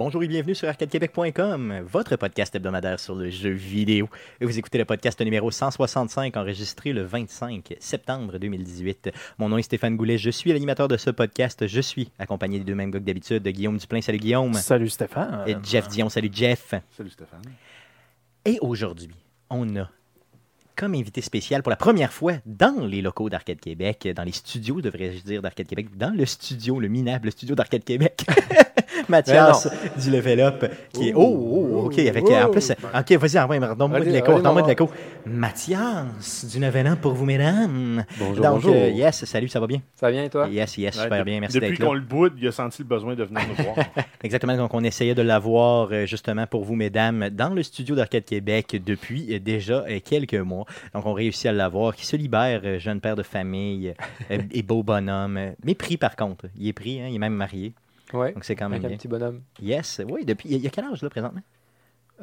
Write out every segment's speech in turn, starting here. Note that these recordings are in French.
Bonjour et bienvenue sur arcadequebec.com, votre podcast hebdomadaire sur le jeu vidéo. Et vous écoutez le podcast numéro 165 enregistré le 25 septembre 2018. Mon nom est Stéphane Goulet, je suis l'animateur de ce podcast. Je suis accompagné des deux mêmes gars que d'habitude, Guillaume Duplain, salut Guillaume. Salut Stéphane. Et Jeff Dion, salut Jeff. Salut Stéphane. Et aujourd'hui, on a comme invité spécial pour la première fois dans les locaux d'Arcade Québec, dans les studios, devrais-je dire, d'Arcade Québec, dans le studio, le minable studio d'Arcade Québec. Mathias du Level Up, qui est. Oh, oh, ok, avec. En plus, ok, vas-y, envoie, donne-moi de l'écho, donne-moi de l'écho. Mathias du Level Up pour vous, mesdames. Bonjour, Donc, bonjour. euh, yes, salut, ça va bien? Ça va bien et toi? Yes, yes, Ouais, super bien, merci Depuis d'être là. qu'on le boude, il a senti le besoin de venir nous voir. Exactement, donc on essayait de l'avoir euh, justement pour vous, mesdames, dans le studio d'Arcade Québec depuis euh, déjà euh, quelques mois. Donc on réussit à l'avoir, qui se libère, euh, jeune père de famille euh, et beau bonhomme. mais pris par contre, il est pris, hein, il est même marié, Ouais. donc c'est quand même Avec un bien. petit bonhomme. Yes, oui, depuis, il y a- il y a quel âge là présentement?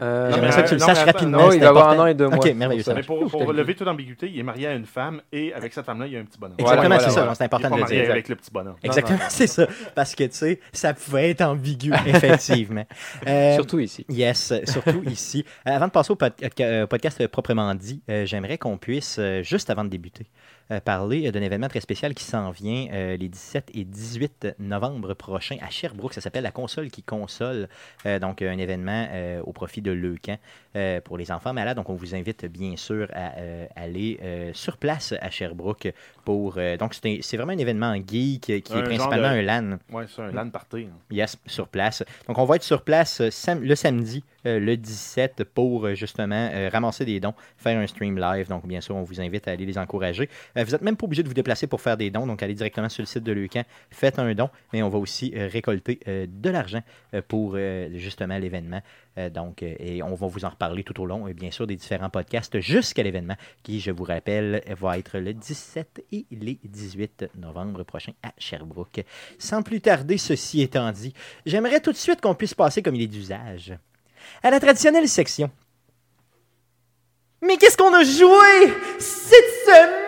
Euh, J'aimerais ça que tu le non, saches mais attends, rapidement. non, il c'est va avoir important. un an et deux mois. Ok, merveilleux. Ça. Mais pour, pour le lever toute ambiguïté, il est marié à une femme et avec cette femme-là, il y a un petit bonhomme. Exactement, Voilà, c'est voilà, ça, voilà. c'est important il est de pas le marié dire. avec le petit bonhomme. Exactement, c'est ça. Parce que, tu sais, ça pouvait être ambigu, effectivement. Euh, Surtout ici. Yes, surtout ici. Euh, avant de passer au pod- euh, podcast euh, proprement dit, euh, j'aimerais qu'on puisse, euh, juste avant de débuter, euh, parler euh, d'un événement très spécial qui s'en vient euh, les 17 et 18 novembre prochains à Sherbrooke. Ça s'appelle La console qui console. Euh, donc, un événement euh, au profit de Leucan euh, pour les enfants malades. Donc, on vous invite bien sûr à euh, aller euh, sur place à Sherbrooke pour. euh, donc, c'est vraiment un événement geek qui est principalement de- un LAN. Ouais, c'est un LAN party. hein. Yes, sur place. Donc, on va être sur place euh, sam- le samedi, euh, le 17, pour justement euh, ramasser des dons, faire un stream live. Donc, bien sûr, on vous invite à aller les encourager. Vous n'êtes même pas obligé de vous déplacer pour faire des dons. Donc, allez directement sur le site de Leucan, faites un don. Mais on va aussi récolter de l'argent pour justement l'événement. Euh, donc, euh, et on va vous en reparler tout au long, et bien sûr, des différents podcasts jusqu'à l'événement qui, je vous rappelle, va être le 17 et les 18 novembre prochain à Sherbrooke. Sans plus tarder, ceci étant dit, j'aimerais tout de suite qu'on puisse passer comme il est d'usage à la traditionnelle section. Mais qu'est-ce qu'on a joué cette semaine?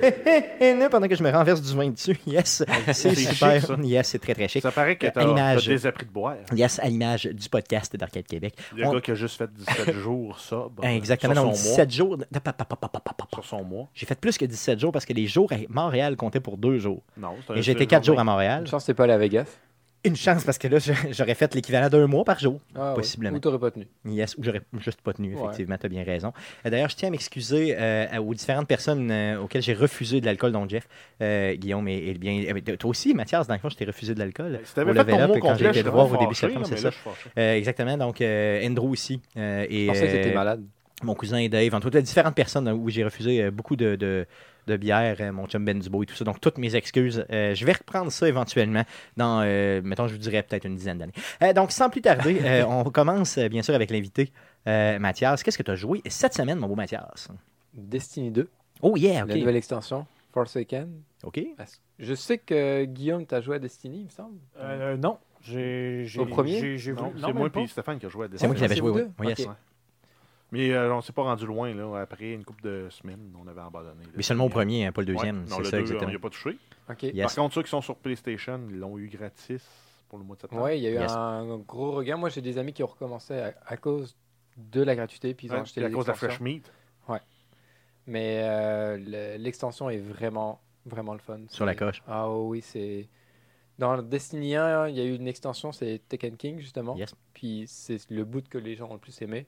Pendant que je me renverse du vin dessus, yes, c'est super, chic, ça. yes, c'est très très chic. Ça paraît que à l'image. t'as désappris de boire. Yes, à l'image du podcast d'Arcade Québec. Le On- gars qui a juste fait 17 jours sobre. Exactement, Sur donc son 17 jours. Pa, pa, pa, pa, pa, pa, pa, pa. mois. Sur son mois. J'ai fait plus que 17 jours parce que les jours à Montréal comptaient pour deux jours. Non, c'est un- Et j'ai c'est été une 4 jours à journée. Montréal. Une chance, c'est pas à Vegas. Une chance parce que là, j'aurais fait l'équivalent d'un mois par jour. Ah, ouais. Possiblement. Ou t'aurais pas tenu. Yes, ou j'aurais juste pas tenu, Ouais. effectivement, tu as bien raison. Euh, D'ailleurs, je tiens à m'excuser euh, aux différentes personnes euh, auxquelles j'ai refusé de l'alcool, dont Jeff, euh, Guillaume et, et bien. mais toi aussi, Mathias, dans le fond, je t'ai refusé de l'alcool. Si t'avais fait ton mot quand serais voir au début septembre, c'est ça. exactement, donc Andrew aussi. et, Je pensais que t'étais malade. Mon cousin et Dave, entre autres, différentes personnes où j'ai refusé euh, beaucoup de, de, de bière, euh, mon chum Ben Dubo et tout ça. Donc, toutes mes excuses. Euh, je vais reprendre ça éventuellement dans, euh, mettons, je vous dirais peut-être une dizaine d'années. Euh, donc, sans plus tarder, euh, on commence bien sûr avec l'invité euh, Mathias. Qu'est-ce que tu as joué cette semaine, mon beau Mathias? Destiny 2, Oh yeah, la ok. nouvelle extension. Forsaken. Ok. Je sais que Guillaume, t'as joué à Destiny, il me semble. Euh, non. J'ai, j'ai- Au premier? j'ai- j'ai Non, c'est moi et Stéphane qui a joué à C'est moi qui l'avais joué, oui. yes. Mais euh, on s'est pas rendu loin. là. Après une couple de semaines, on avait abandonné. Mais seulement au premier, hein, pas le Ouais. deuxième. Non, c'est le ça, deux, on exactement. n'y a pas touché. Ok. Yes. Par contre, ceux qui sont sur PlayStation, ils l'ont eu gratis pour le mois de septembre. Ouais, il y a eu Yes. un gros regain. Moi, j'ai des amis qui ont recommencé à, à cause de la gratuité, puis ils ont Ouais, acheté à cause de la. Fresh Meat. Mais euh, le- l'extension est vraiment, vraiment le fun. Sur la coche. Ah oui, c'est. Dans Destiny 1, il y a eu une extension, c'est Tekken King, justement. Yes. Puis c'est le bout que les gens ont le plus aimé.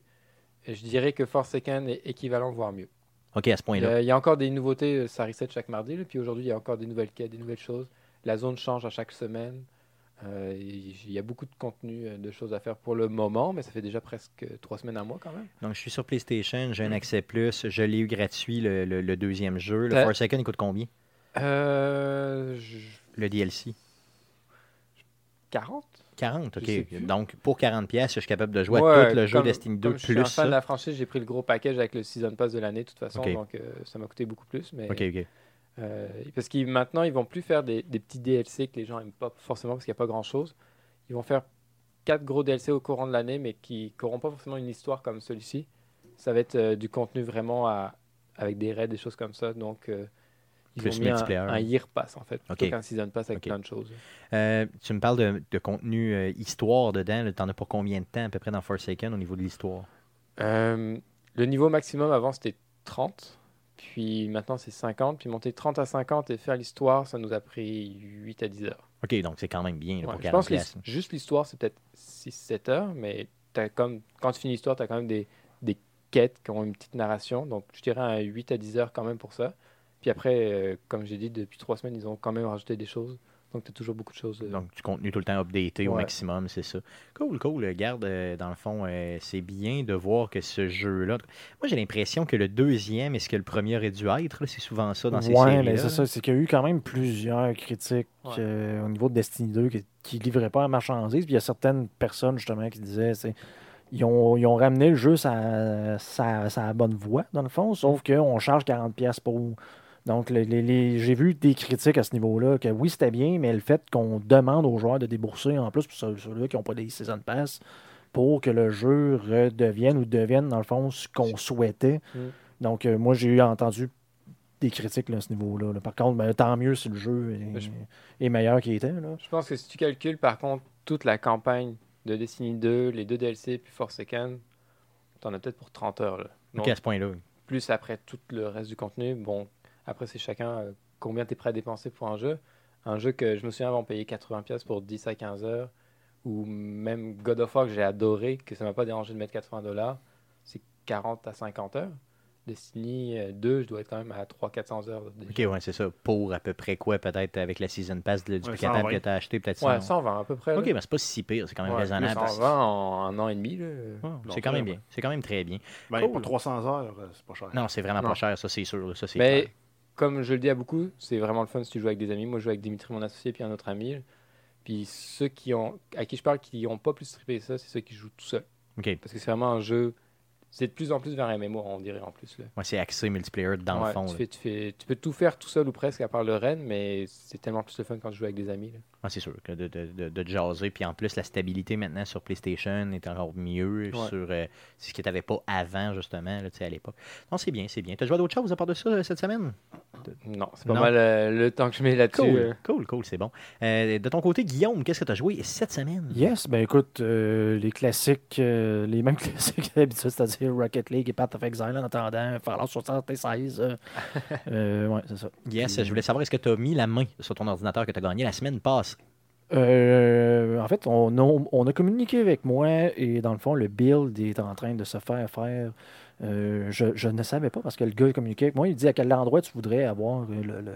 Je dirais que Forsaken est équivalent, voire mieux. Ok, à ce point-là. il y a encore des nouveautés, euh, ça reset chaque mardi. là, puis aujourd'hui, il y a encore des nouvelles quêtes, des nouvelles choses. La zone change à chaque semaine. Euh, il y a beaucoup de contenu, euh, de choses à faire pour le moment, mais ça fait déjà presque trois semaines à mois quand même. Donc, je suis sur PlayStation, j'ai un accès plus. Je l'ai eu gratuit, le, le- le deuxième jeu. Le Forsaken, il coûte combien? Euh, je- Le DLC 40 40, Je sais ok. plus. Donc, pour 40$, pièces, je suis capable de jouer à tout le jeu comme- Destiny 2 Comme je suis un plus fan de la franchise, j'ai pris le gros package avec le Season Pass de l'année, de toute façon, donc euh, ça m'a coûté beaucoup plus. Mais, Ok, ok. euh, parce qu'ils maintenant, ils vont plus faire des, des petits DLC que les gens aiment pas forcément parce qu'il n'y a pas grand-chose. Ils vont faire quatre gros DLC au courant de l'année, mais qui n'auront pas forcément une histoire comme celui-ci. Ça va être euh, du contenu vraiment à- avec des raids, des choses comme ça. Donc, Ils Plus ont mis un, un year pass en fait, plutôt Ok. qu'un season pass avec Ok. plein de choses. Euh, tu me parles de, de contenu euh, histoire dedans. T'en as pour combien de temps à peu près dans Forsaken au niveau de l'histoire? Euh, le niveau maximum avant c'était 30, puis maintenant c'est 50, puis monter 30 à 50 et faire l'histoire, ça nous a pris 8 à 10 heures. Ok, donc c'est quand même bien là, Ouais, pour je 40 pense que juste l'histoire c'est peut-être 6-7 heures, mais t'as comme, quand tu finis l'histoire, tu as quand même des, des quêtes qui ont une petite narration, donc je dirais un 8 à 10 heures quand même pour ça. Puis après, euh, comme j'ai dit, depuis 3 semaines, ils ont quand même rajouté des choses, donc tu as toujours beaucoup de choses. euh, Donc, du contenu tout le temps updaté au maximum, c'est ça. Cool, cool. Garde, euh, dans le fond, euh, c'est bien de voir que ce jeu-là. Moi, j'ai l'impression que le deuxième est ce que le premier aurait dû être. C'est souvent ça dans ces ouais, séries mais c'est ça. C'est qu'il y a eu quand même plusieurs critiques Ouais. euh, au niveau de Destiny 2 qui, qui livraient pas la marchandise. Puis il y a certaines personnes, justement, qui disaient ils ont, ils ont ramené le jeu sa, sa, sa bonne voie, dans le fond, sauf qu'on charge 40$ pour. Donc, les, les- les- j'ai vu des critiques à ce niveau-là que oui, c'était bien, mais le fait qu'on demande aux joueurs de débourser en plus pour ceux- ceux-là qui n'ont pas des Season Pass pour que le jeu redevienne ou devienne, dans le fond, ce qu'on souhaitait. Mm. Donc, euh, moi, j'ai eu entendu des critiques là, à ce niveau-là. là. Par contre, ben, tant mieux si le jeu est, je- est meilleur qu'il était. Là. Je pense que si tu calcules par contre toute la campagne de Destiny 2, les deux DLC puis Forsaken, t'en as peut-être pour 30 heures. Là. Donc, à ce point-là. oui. plus après tout le reste du contenu. Bon, après, c'est chacun euh, combien tu es prêt à dépenser pour un jeu. Un jeu que je me souviens avant payé 80$ pour 10 à 15 heures, ou même God of War que j'ai adoré, que ça m'a pas dérangé de mettre 80$, c'est 40 à 50 heures. Destiny euh, 2, je dois être quand même à 300-400 heures. déjà. Ok, ouais, c'est ça. Pour à peu près quoi, peut-être avec la Season Pass de- du Ouais, capable 120. que tu as acheté, peut-être Ouais, ça. 120 à peu près. Ok, mais c'est pas si pire, c'est quand même Ouais, raisonnable. plus 120 en un an et demi. c'est quand même bien. C'est quand même très bien. Ben, Cool. Pour 300 heures, euh, c'est pas cher. Non, c'est vraiment Non. pas cher, ça c'est sûr. Ça, Mais clair. Comme je le dis à beaucoup, c'est vraiment le fun si tu joues avec des amis. Moi, je joue avec Dimitri, mon associé, puis un autre ami. Puis ceux qui ont, à qui je parle qui n'ont pas plus trippé ça, c'est ceux qui jouent tout seul. Ok. Parce que c'est vraiment un jeu. C'est de plus en plus vers un MMO, on dirait en plus. Là. Ouais, c'est axé multiplayer dans Ouais, le fond. tu, fais- tu fais- tu peux tout faire tout seul ou presque à part le Rennes, mais c'est tellement plus le fun quand tu joues avec des amis. là. Ouais, c'est sûr que de, de, de, de jaser. Puis en plus, la stabilité maintenant sur PlayStation est encore mieux Ouais. sur euh, c'est ce que tu n'avais pas avant, justement, là, tu sais, à l'époque. Non, c'est bien, c'est bien. Tu as joué à d'autres choses à part de ça euh, cette semaine? Non, c'est pas Non? mal euh, le temps que je mets là-dessus. Cool, euh. cool, cool, c'est bon. Euh, de ton côté, Guillaume, qu'est-ce que tu as joué cette semaine? Yes, ben écoute, euh, les classiques, euh, les mêmes classiques d'habitude, c'est-à-dire Rocket League et Path of Exile en attendant Fallout 76. euh, euh, ouais, c'est ça. Yes, je voulais savoir, est-ce que tu as mis la main sur ton ordinateur que tu as gagné la semaine passée? Euh, en fait, on a, on a communiqué avec moi et dans le fond, le build est en train de se faire faire. Euh, je, je ne savais pas parce que le gars a communiqué avec moi. Il dit à quel endroit tu voudrais avoir le, le, le,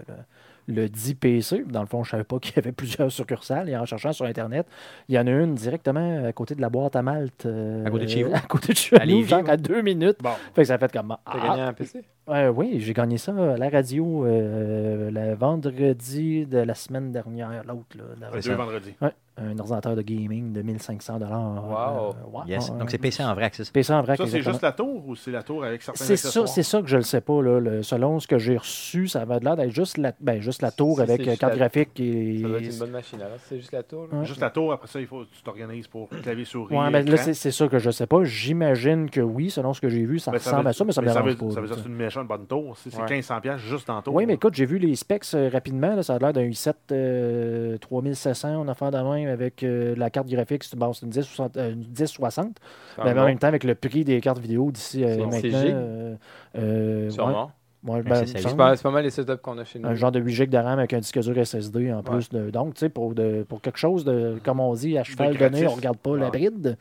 le 10 PC. Dans le fond, je ne savais pas qu'il y avait plusieurs succursales. Et en cherchant sur Internet, il y en a une directement à côté de la boîte à Malte. euh, À côté de chez vous? À côté de chez À nous, Lévis, genre ouais. à deux minutes. Bon, Fait que ça a fait comme. T'as Ah, gagné un PC euh, oui, j'ai gagné ça à la radio euh, le vendredi de la semaine dernière, l'autre. là, la- les deux vendredis. Ouais, un ordinateur de gaming de 1500 dollars. Wow. Yes. Donc c'est PC en vrac, c'est ça? PC en vrac. Ça, c'est juste la tour ou c'est la tour avec certains C'est ça, accessoires? c'est ça que je ne sais pas. Là, le- selon ce que j'ai reçu, ça va de l'air d'être juste la, ben, juste la tour avec euh, carte la- graphique et. Ça doit être une bonne machine. Alors, c'est juste la tour. là. Ouais. Juste la tour, après ça, il faut tu t'organises pour clavier souris. Ouais, mais là, écran. c'est ça que je sais pas. J'imagine que oui, selon ce que j'ai vu, ça Ben, ressemble veut- à ça, mais ça me dérange veut, pas. Ça veut là, dire que ça. c'est une bonne tour. C'est Ouais. 1500$ piastres juste dans la tour. Oui, mais écoute, j'ai vu les specs euh, rapidement. là, ça a l'air d'un i7 euh, 3700 en affaire de même avec euh, la carte graphique. C'est bon, c'est une 1060. euh, une 1060 C'est un mais en même temps, avec le prix des cartes vidéo d'ici euh, C'est maintenant. Euh, euh, Sûrement. ouais, ouais, Ben, c'est pas, mal les setups qu'on a chez nous. un genre de 8 GB de RAM avec un disque dur SSD en plus. De, donc, tu sais, pour, de- pour quelque chose de, comme on dit, à cheval donné, on regarde pas la bride.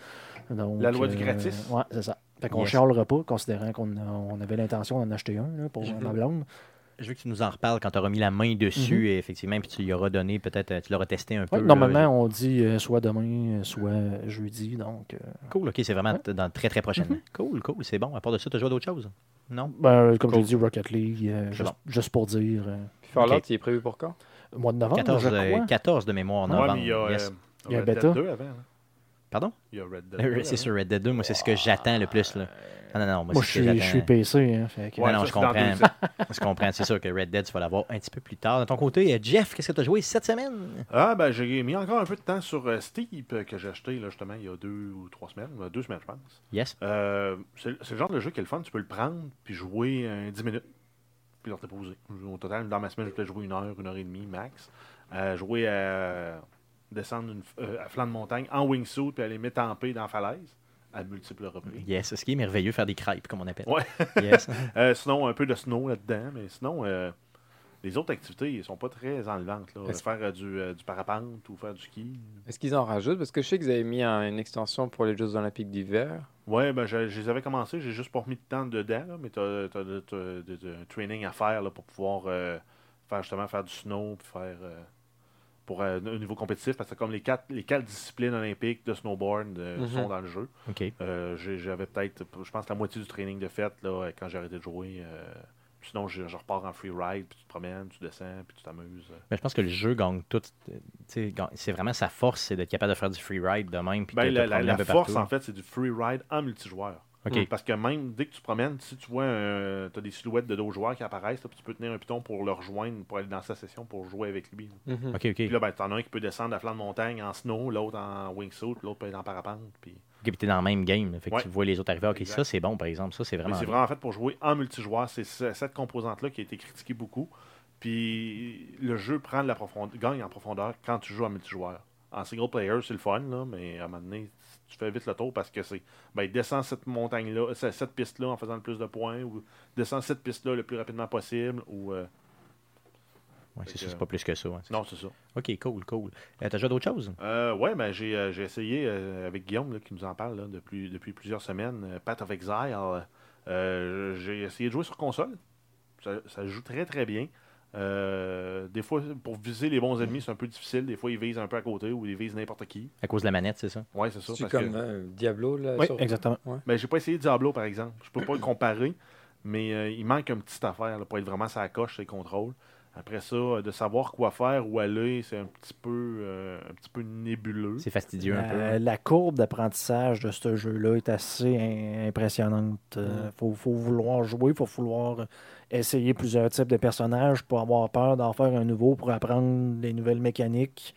Donc, La loi du euh, gratis. ouais, c'est ça. Fait qu'on Yes. chialera pas, considérant qu'on on avait l'intention d'en acheter un là, pour Je ma veux- blonde. Je veux que tu nous en reparles quand tu auras mis la main dessus, et effectivement, puis tu lui auras donné, peut-être, euh, tu l'auras testé un peu. Ouais, là. normalement, on dit euh, soit demain, euh, soit jeudi. Donc, euh, Cool, ok, c'est vraiment Ouais. dans très très prochainement. Mm-hmm. Cool, cool, c'est bon. À part de ça, tu as joué à d'autres choses? Non? ben, comme Cool. j'ai dit, Rocket League, euh, juste, bon. juste pour dire, euh, Puis Fallout, il est prévu pour quand? Mois de novembre, 14, je euh, crois. 14 de mémoire, Ouais, novembre. mais il y a, yes. euh, Il y a bêta. 2 avant. hein. Pardon? Il y a Red Dead Euh, 2 C'est sur Red Dead 2, moi, c'est ce que j'attends le plus. Là. Non, non, non, moi, je suis, je suis. PC. Hein, fait que- Ouais, non, ça, je comprends. Je comprends, c'est sûr que Red Dead, tu vas l'avoir un petit peu plus tard. De ton côté, euh, Jeff, qu'est-ce que tu as joué cette semaine? Ah, ben, j'ai mis encore un peu de temps sur euh, Steep euh, que j'ai acheté, là, justement, il y a deux ou trois semaines. Deux semaines, je pense. Yes. Euh, c'est le genre de jeu qui est le fun. Tu peux le prendre puis jouer euh, 10 minutes. Puis leur posé. Au total, dans ma semaine, je peux jouer une heure, une heure et demie max. Euh, jouer à descendre une, euh, à flanc de montagne en wingsuit puis aller m'étamper dans la falaise à multiples reprises. Yes, ce qui est merveilleux, faire des crêpes, comme on appelle. Ouais. Yes. Euh, sinon, un peu de snow là-dedans, mais sinon, euh, les autres activités, ils sont pas très enlevantes. Là. Faire euh, du, euh, du parapente ou faire du ski. Est-ce qu'ils en rajoutent? Parce que je sais qu'ils avaient mis un- une extension pour les Jeux Olympiques d'hiver. Ouais, ben, je, je les avais commencés, j'ai juste pas remis de temps dedans, là, mais tu as, un training à faire là, pour pouvoir euh, faire justement faire du snow, puis faire euh, pour euh, un niveau compétitif, parce que comme les quatre, les quatre disciplines olympiques de snowboard euh, Mhm. sont dans le jeu. Euh, J'avais peut-être, je pense, la moitié du training de fait là, quand j'ai arrêté de jouer. euh, sinon, je, je repars en free ride, puis tu te promènes, tu descends, puis tu t'amuses. Mais je pense que le jeu gagne tout. C'est vraiment sa force, c'est d'être capable de faire du free ride de même. Puis Ben, la, la- force, partout. en fait, c'est du free ride en multijoueur. OK. Parce que même dès que tu te promènes, si tu vois un, as des silhouettes de deux joueurs qui apparaissent, là, puis tu peux tenir un piton pour le rejoindre, pour aller dans sa session, pour jouer avec lui. Mhm. OK, OK. Puis là, ben, t'en as un qui peut descendre à flanc de montagne en snow, l'autre en wingsuit, l'autre peut être en parapente. Puis... OK, puis t'es dans le même game. là. Fait que Ouais. tu vois les autres arriver. OK, Exact. ça, c'est bon, par exemple. Ça, c'est Mais vraiment. c'est vraiment fait pour jouer en multijoueur. C'est ce- cette composante-là qui a été critiquée beaucoup. Puis le jeu prend de la profondeur, gagne en profondeur quand tu joues en multijoueur. En single player, c'est le fun, là, mais à un moment donné, tu fais vite le tour parce que c'est. Ben, descends cette montagne-là, cette, cette piste-là en faisant le plus de points, ou descends cette piste-là le plus rapidement possible, ou. euh, Ouais, c'est ça, c'est pas plus que ça. ouais. Non, c'est ça. OK, cool, cool. Euh, T'as déjà d'autres choses? Euh, ouais, ben, j'ai, euh, essayé euh, avec Guillaume là, qui nous en parle là, depuis, depuis plusieurs semaines, euh, Path of Exile. Euh, j'ai essayé de jouer sur console. Ça, ça joue très très bien. Euh, des fois, pour viser les bons ennemis, c'est un peu difficile. Des fois, ils visent un peu à côté ou ils visent n'importe qui. À cause de la manette, c'est ça? Ouais, c'est ça. C'est comme que- euh, Diablo, là. Oui, sur- exactement. Ben, j'ai pas essayé Diablo, par exemple. Je peux pas le comparer, mais euh, il manque une petite affaire là, pour être vraiment sa coche, ses contrôles. Après ça, euh, de savoir quoi faire, où aller, c'est un petit peu, euh, un petit peu nébuleux. C'est fastidieux un peu. La, hein? la courbe d'apprentissage de ce jeu-là est assez impressionnante. Il Mm. faut, faut vouloir jouer, il faut vouloir essayer plusieurs types de personnages pour avoir peur d'en faire un nouveau, pour apprendre des nouvelles mécaniques.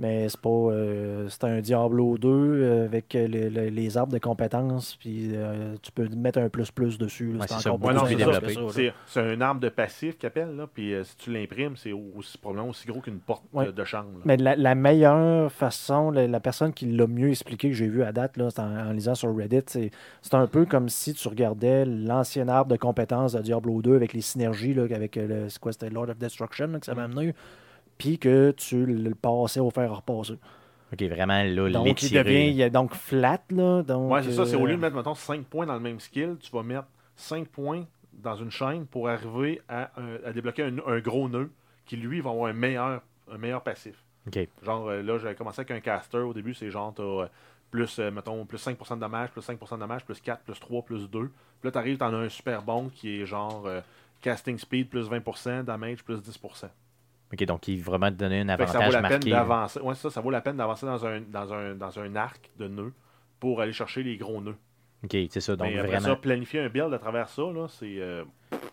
Mais c'est pas. euh, c'est un Diablo 2 euh, avec euh, le- le- les arbres de compétences, puis euh, tu peux mettre un plus-plus dessus. Ouais, c'est encore Ouais, c'est un arbre de passif qu'ils appellent, là. Puis euh, si tu l'imprimes, c'est aussi, probablement aussi gros qu'une porte Ouais. de chambre. là. Mais la, la meilleure façon, la, la personne qui l'a mieux expliqué que j'ai vu à date, là, c'est en, en lisant sur Reddit, c'est c'est un peu comme si tu regardais l'ancien arbre de compétences de Diablo 2 avec les synergies, là, avec le, c'est quoi, c'était Lord of Destruction là, que ça m'a amené, puis que tu le passais au fer à repasser. OK, vraiment, là, Donc, il devient il est donc flat. Là, donc, Ouais, c'est ça. C'est au euh, lieu de mettre, mettons, 5 points dans le même skill, tu vas mettre 5 points dans une chaîne pour arriver à, à débloquer un, un gros nœud qui, lui, va avoir un meilleur, un meilleur passif. OK. Genre, euh, là, j'avais commencé avec un caster. Au début, c'est genre, t'as euh, plus, euh, mettons, plus 5% de dommage, plus 5% de dommage, plus 4, plus 3, plus 2. Puis là, t'arrives, t'en as un super bon qui est genre euh, casting speed plus 20%, damage plus 10%. OK, donc il va vraiment te donner un que ça vaut avantage la peine marqué. là. d'avancer. Ouais, c'est ça, ça vaut la peine d'avancer dans un, dans, un, dans un arc de nœuds pour aller chercher les gros nœuds. OK, c'est ça. Donc Mais après vraiment, ça, planifier un build à travers ça, là, c'est. euh,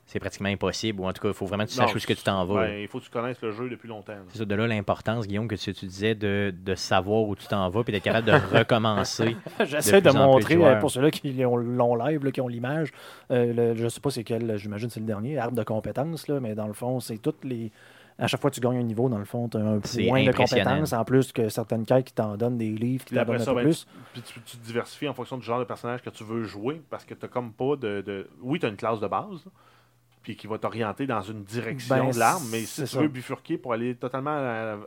c'est pratiquement impossible. Ou en tout cas, il faut vraiment que tu non, saches où que tu t'en vas. ben, il faut que tu connaisses le jeu depuis longtemps. C'est ça, de là l'importance, Guillaume, que tu, tu disais de, de savoir où tu t'en vas puis d'être capable de recommencer. J'essaie de montrer, euh, pour ceux-là qui l'ont l'ont live, là, qui ont l'image, euh, je ne sais pas c'est quel, j'imagine c'est le dernier, arbre de compétences, là, mais dans le fond, c'est toutes les. À chaque fois que tu gagnes un niveau, dans le fond, tu as un point de compétences, en plus que certaines quêtes qui t'en donnent des livres, qui t'en donnent un ça, peu ben, plus. Puis tu, tu te diversifies en fonction du genre de personnage que tu veux jouer parce que tu comme pas de, de- Oui, tu as une classe de base, là, puis qui va t'orienter dans une direction Ben, de l'arme, mais si tu ça. veux bifurquer pour aller totalement à,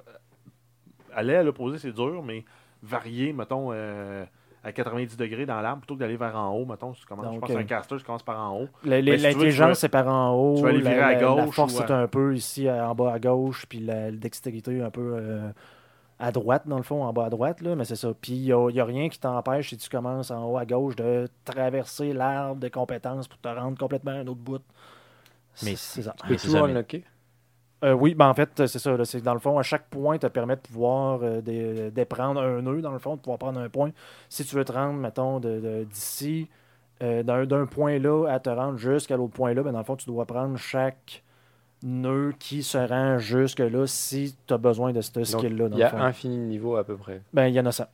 aller à l'opposé, c'est dur, mais varier, mettons, euh, à 90 degrés dans l'arme plutôt que d'aller vers en haut, mettons, si tu commences, je pense que euh, un caster, tu commences par en haut. L'intelligence, c'est par en haut. tu vas aller la- virer à la, la gauche force, c'est un peu ici, à- en bas à gauche, puis la, la dextérité un peu euh, à droite, dans le fond, en bas à droite, là, mais c'est ça. Puis il n'y a, il y a rien qui t'empêche, si tu commences en haut à gauche, de traverser l'arbre de compétences pour te rendre complètement à un autre bout. Mais C'est- c'est ça. Mais Tu peux c'est tout unlocker. Euh, oui, ben en fait, c'est ça. là, c'est dans le fond, à chaque point, te permet de pouvoir euh, de, de prendre un nœud, dans le fond, de pouvoir prendre un point. Si tu veux te rendre, mettons, de- de- d'ici, euh, d'un point là à te rendre jusqu'à l'autre point là, ben dans le fond, tu dois prendre chaque nœud qui se rend jusque là si tu as besoin de ce skill-là. Il y a fond. infini de niveaux à peu près. Ben, il y en a ça.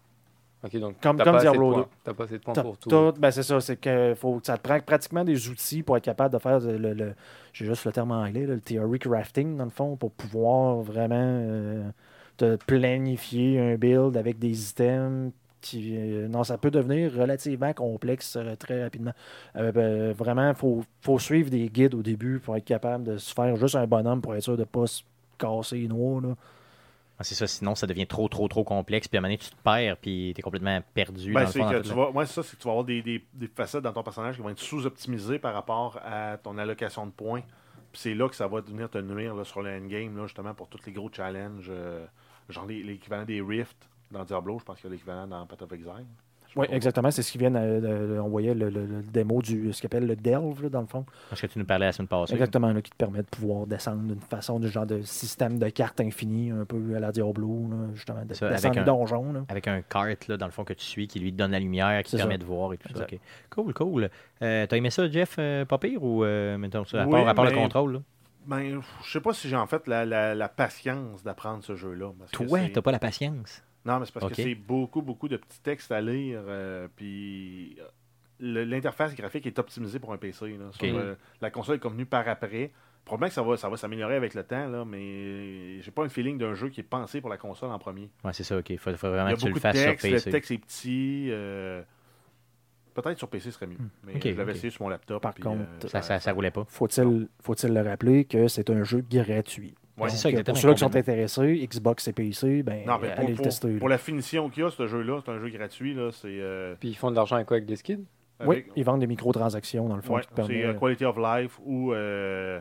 Donc Comme- comme Diablo points. 2. T'as pas assez de points pour tout. ben c'est ça, c'est que faut, ça te prend pratiquement des outils pour être capable de faire le, le- j'ai juste le terme anglais, là, le theory crafting dans le fond, pour pouvoir vraiment euh, te planifier un build avec des items qui, euh, non, ça peut devenir relativement complexe euh, très rapidement. Ben, vraiment, il faut, faut suivre des guides au début pour être capable de se faire juste un bonhomme pour être sûr de ne pas se casser les noix. Là. Ah, c'est ça, sinon ça devient trop, trop, trop complexe. Puis à un moment donné, tu te perds, puis tu es complètement perdu. Ben, dans le c'est fond, que tu vas, ouais, ça, c'est que tu vas avoir des, des, des facettes dans ton personnage qui vont être sous-optimisées par rapport à ton allocation de points. Puis c'est là que ça va venir te nuire là, sur le endgame, là, justement, pour tous les gros challenges, euh, genre les- l'équivalent des Rift dans Diablo, je pense qu'il y a l'équivalent dans Path of Exile. Oui, exactement. C'est ce qui vient de, de- de- on voyait le, le- le démo du ce qu'on appelle le Delve, là, dans le fond. Parce que tu nous parlais la semaine passée. Exactement, là, qui te permet de pouvoir descendre d'une façon du genre de système de cartes infini, un peu à la Diablo, là, justement, de Ça, descendre avec les un- donjons. là. Avec un kart, là, dans le fond, que tu suis, qui lui donne la lumière, qui te permet ça. de voir et tout ça. Cool, cool. Euh, T'as aimé ça, Jeff, euh, pas pire, ou euh, mettons ça, à Oui, part, à part le mais- contrôle? là? Ben, je sais pas si j'ai en fait la, la- la patience d'apprendre ce jeu-là. Toi, t'as pas la patience? Non, mais c'est parce que c'est beaucoup, beaucoup de petits textes à lire. euh, puis euh, l'interface graphique est optimisée pour un PC. là. Sur la console est convenue par après. Probablement que ça va, ça va s'améliorer avec le temps, là, mais j'ai pas un feeling d'un jeu qui est pensé pour la console en premier. Ouais, c'est ça, ok. Faut, faut vraiment Il y a que tu le beaucoup de fasses sur texte, le PC. texte est petit. euh, Peut-être sur PC ce serait mieux. Mais Ok, je l'avais essayé sur mon laptop. Par puis, contre, euh, Ça, ça, ça roulait pas. Faut-il faut-il le rappeler que c'est un jeu gratuit? Ouais. c'est ça, exactement. pour ceux qui sont intéressés, Xbox et PC, ben, Non, mais allez pour, le pour- tester. pour la finition qu'il y a, ce jeu-là, c'est un jeu gratuit. Là, euh, Puis ils font de l'argent avec quoi Avec des skins? Oui, ils vendent des microtransactions, dans le fond, ouais, qui te c'est euh, Quality of Life ou, euh,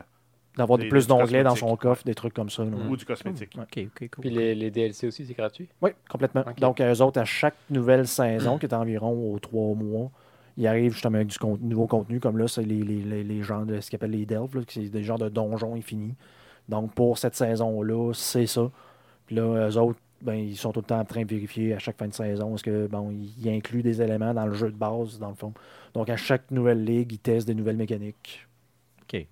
d'avoir des- plus d'onglets dans son coffre, des trucs comme ça. là. Mm. ou du cosmétique. Ok, cool. Puis les, les DLC aussi, c'est gratuit? Oui, complètement. Donc, eux autres, à chaque nouvelle saison, qui est environ aux trois mois, ils arrivent justement avec du nouveau contenu, comme là, c'est les, les, les, les genres de ce qu'ils appellent les qui c'est des genres de donjons infinis. Donc, pour cette saison-là, c'est ça. Puis là, eux autres, ben, ils sont tout le temps en train de vérifier à chaque fin de saison est-ce que bon, ils incluent des éléments dans le jeu de base, dans le fond. Donc, à chaque nouvelle ligue, ils testent des nouvelles mécaniques. Ok.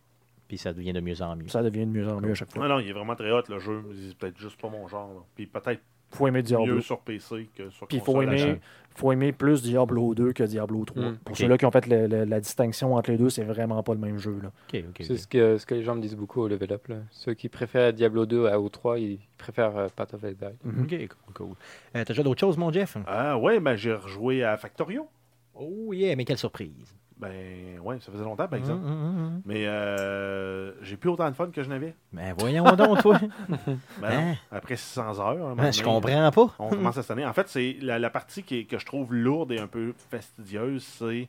Puis ça devient de mieux en mieux. Ça devient de mieux en mieux à chaque fois. Non, non, il est vraiment très hot le jeu. C'est peut-être juste pas mon genre. là. Puis peut-être faut aimer Diablo. mieux sur PC que sur Puis il faut console. aimer, chaque- faut aimer plus Diablo 2 que Diablo 3. Mm. Pour ceux-là qui ont fait le- le- la distinction entre les deux, c'est vraiment pas le même jeu. Là. C'est ce que, ce que les gens me disent beaucoup au level up. Là. Ceux qui préfèrent Diablo 2 à O3, ils préfèrent euh, Path of Exile. Mhm. Ok, cool, cool. Euh, T'as déjà d'autres choses, mon Jeff? Ah ouais, ben j'ai rejoué à Factorio. Oh yeah, mais quelle surprise. Ben ouais, ça faisait longtemps par exemple. Hum, hum, hum. Mais euh, j'ai plus autant de fun que je n'avais. Ben voyons donc, toi. Ben Hein? non, après 600 heures. Ben, je comprends pas. On commence à se tanner. En fait, c'est la, la partie qui est- que je trouve lourde et un peu fastidieuse, c'est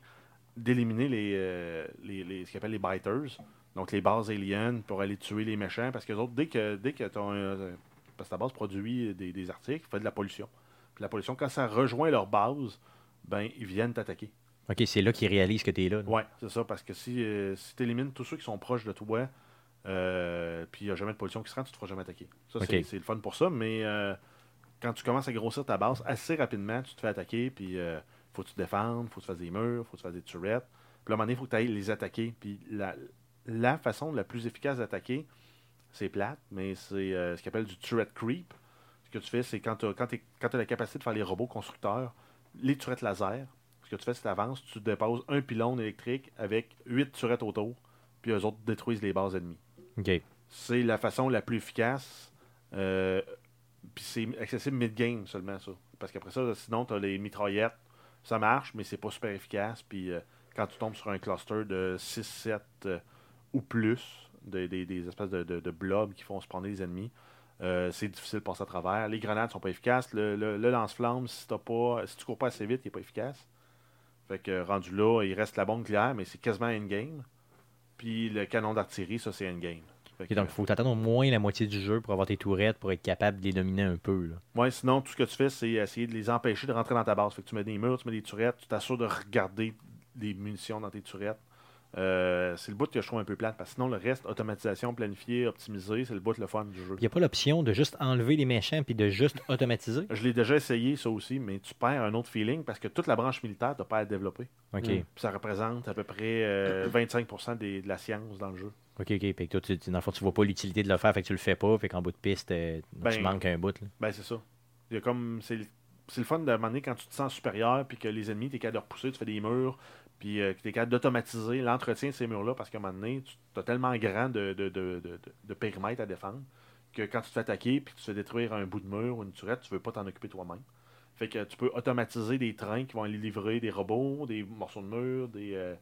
d'éliminer les, euh, les, les- ce qu'on appelle les biters, donc les bases aliens pour aller tuer les méchants, parce que autres, dès que dès que t'as un- parce que ta base produit des, des articles, fait de la pollution. Puis la pollution, quand ça rejoint leur base, ben ils viennent t'attaquer. Ok, c'est là qu'ils réalisent que t'es là. là. Ouais, c'est ça, parce que si, euh, si tu élimines tous ceux qui sont proches de toi, euh, puis il n'y a jamais de pollution qui se rend, tu te feras jamais attaquer. Ça, c'est- le fun pour ça, mais euh, quand tu commences à grossir ta base, assez rapidement, tu te fais attaquer, puis euh, faut que tu te défendes, faut que tu fasses des murs, faut que tu fasses des turrets. Puis à un moment donné, il faut que tu ailles les attaquer. Puis la, la façon la plus efficace d'attaquer, c'est plate, mais c'est euh, ce qu'on appelle du turret creep. Ce que tu fais, c'est quand tu as, la capacité de faire les robots constructeurs, les turrets laser, que tu fais, c'est que tu avances, tu déposes un pylône électrique avec 8 turrets autour, puis eux autres détruisent les bases ennemies. C'est la façon la plus efficace. euh, puis c'est accessible mid-game seulement, ça. Parce qu'après ça, sinon, tu as les mitraillettes. Ça marche, mais c'est pas super efficace. Puis euh, quand tu tombes sur un cluster de 6, 7 euh, ou plus, des, des- des espèces de, de, de blobs qui font se prendre les ennemis, euh, c'est difficile de passer à travers. Les grenades sont pas efficaces. Le, le- le lance-flamme, si, t'as pas, si tu cours pas assez vite, il est pas efficace. Fait que rendu là, il reste la bombe nucléaire, mais c'est quasiment endgame. Puis le canon d'artillerie, ça, c'est endgame. Fait que, donc, il faut t'attendre au moins la moitié du jeu pour avoir tes tourettes, pour être capable de les dominer un peu. Là. Ouais, sinon, tout ce que tu fais, c'est essayer de les empêcher de rentrer dans ta base. Fait que tu mets des murs, tu mets des turettes, tu t'assures de regarder des munitions dans tes turettes. Euh, c'est le bout que je trouve un peu plate, parce que sinon, le reste, automatisation, planifié, optimisé, c'est le bout le fun du jeu. Il n'y a pas l'option de juste enlever les méchants puis de juste automatiser? Je l'ai déjà essayé, ça aussi, mais tu perds un autre feeling parce que toute la branche militaire, tu pas à développer. Ok. Mm. Puis ça représente à peu près euh, 25% des- de la science dans le jeu. Ok, ok. Que toi, tu, tu- dans le fond, tu vois pas l'utilité de le faire, fait que tu le fais pas, fait qu'en bout de piste, euh, tu Ben, manques un bout. là. Ben, c'est ça. Il y a comme. c'est le- fun de demander quand tu te sens supérieur, puis que les ennemis, tu es capable de repousser, tu fais des murs, puis euh, tu es capable d'automatiser l'entretien de ces murs-là, parce qu'à un moment donné, tu as tellement grand de, de, périmètre à défendre que quand tu te fais attaquer puis que tu fais détruire un bout de mur ou une turette, tu veux pas t'en occuper toi-même. Fait que tu peux automatiser des trains qui vont aller livrer des robots, des morceaux de mur, des, euh,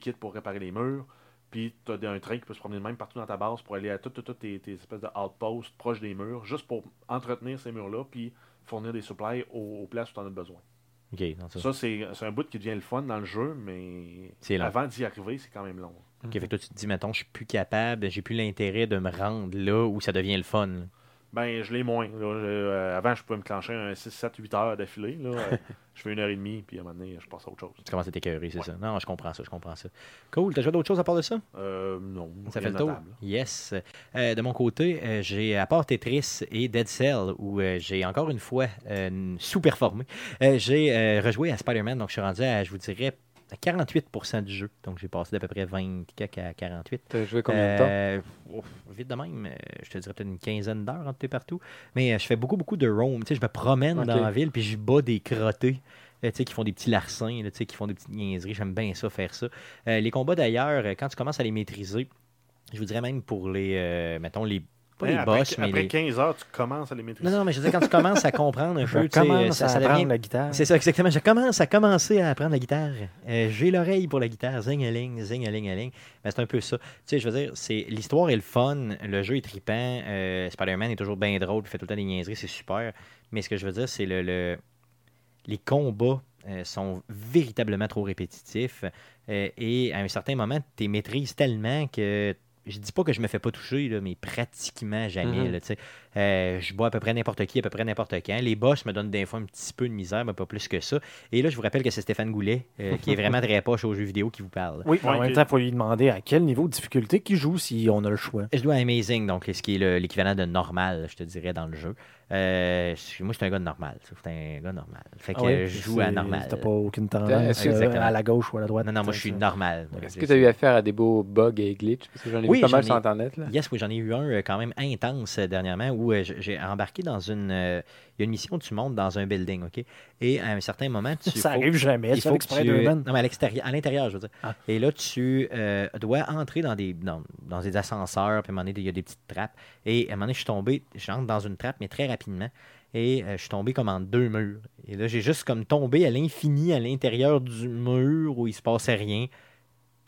kits pour réparer les murs. Puis tu as un train qui peut se promener de même partout dans ta base pour aller à toutes tout, tes, tes, espèces de outposts proches des murs, juste pour entretenir ces murs-là, puis fournir des supplies aux, aux places où tu en as besoin. Ça. Ça, c'est un bout qui devient le fun dans le jeu, mais avant d'y arriver, c'est quand même long. Ok, fait que toi, tu te dis, mettons, je suis plus capable, j'ai plus l'intérêt de me rendre là où ça devient le fun. Ben, je l'ai moins. là. Je- euh, avant, je pouvais me clencher un 6, 7, 8 heures d'affilée. là. Euh, je fais une heure et demie, puis à un moment donné, je passe à autre chose. Tu commences à t'écœurer, c'est Ouais. ça. Non, je comprends ça, je comprends ça. Cool. T'as joué d'autres choses à part de ça? Euh, non. Ça fait le tour. Yes. Euh, de mon côté, j'ai, à part Tetris et Dead Cell, où j'ai encore une fois sous-performé, j'ai rejoué à Spider-Man. Donc, je suis rendu à, je vous dirais, à 48% du jeu. Donc, j'ai passé d'à peu près 20 quelques à 48. T'as joué combien de temps? Euh, ouf, Vite de même, euh, je te dirais peut-être une quinzaine d'heures entre et partout. Mais euh, je fais beaucoup, beaucoup de roam. Tu sais, je me promène dans la ville, puis je bats des crottés. tu sais, qui font des petits larcins, là, tu qui font des petites niaiseries. J'aime bien ça, faire ça. Euh, les combats d'ailleurs, quand tu commences à les maîtriser, je vous dirais même pour les, euh, mettons, les, pas Hein, les après, boss, mais après les... 15 heures, tu commences à les maîtriser. Non, non, mais je veux dire, quand tu commences à comprendre un peu, tu sais, ça, à ça apprendre devient... la guitare. C'est ça, exactement. Je commence à commencer à apprendre la guitare. Euh, J'ai l'oreille pour la guitare. Zing-a-ling, zing-a-ling-a-ling. Ben, c'est un peu ça. Tu sais, je veux dire, c'est l'histoire est le fun. Le jeu est trippant. euh, Spider-Man est toujours bien drôle. Il fait tout le temps des niaiseries. C'est super. Mais ce que je veux dire, c'est le, le- les combats euh, sont véritablement trop répétitifs. euh, et à un certain moment, tu les maîtrises tellement que je dis pas que je me fais pas toucher, là, mais pratiquement jamais. Mhm. là, tu sais. Euh, je bois à peu près n'importe qui, à peu près n'importe quand. Les boss me donnent des fois un petit peu de misère, mais pas plus que ça. Et là, je vous rappelle que c'est Stéphane Goulet, euh, qui est vraiment très poche aux jeux vidéo, qui vous parle. Oui, mais en même temps, il faut lui demander à quel niveau de difficulté qu'il joue si on a le choix. Je dois à Amazing, donc ce qui est le- l'équivalent de normal, je te dirais, dans le jeu. Euh, moi, je suis un gars normal. Je suis un gars normal. Fait que Ah ouais, euh, je joue à normal. T'as pas aucune tendance que- euh, à la gauche ou à la droite. Non, non, moi, je suis ça. normal. Est-ce que tu as eu affaire à des beaux bugs et glitches? Parce que j'en ai Oui, vu pas mal j'en sur ai- Internet. Là. Yes, oui, j'en ai eu un euh, quand même intense dernièrement où j'ai embarqué dans une. Il y a une mission où tu montes dans un building, OK? Et à un certain moment, tu. Ça faut- arrive jamais, il faut que tu... Non, mais à l'extérieur, à l'intérieur, je veux dire. Ah. Et là, tu euh, dois entrer dans des, dans, dans des ascenseurs, puis à un moment donné, il y a des petites trappes. Et à un moment donné, je suis tombé, j'entre dans une trappe, mais très rapidement. Et euh, je suis tombé comme en deux murs. Et là, j'ai juste comme tombé à l'infini à l'intérieur du mur où il se passait rien.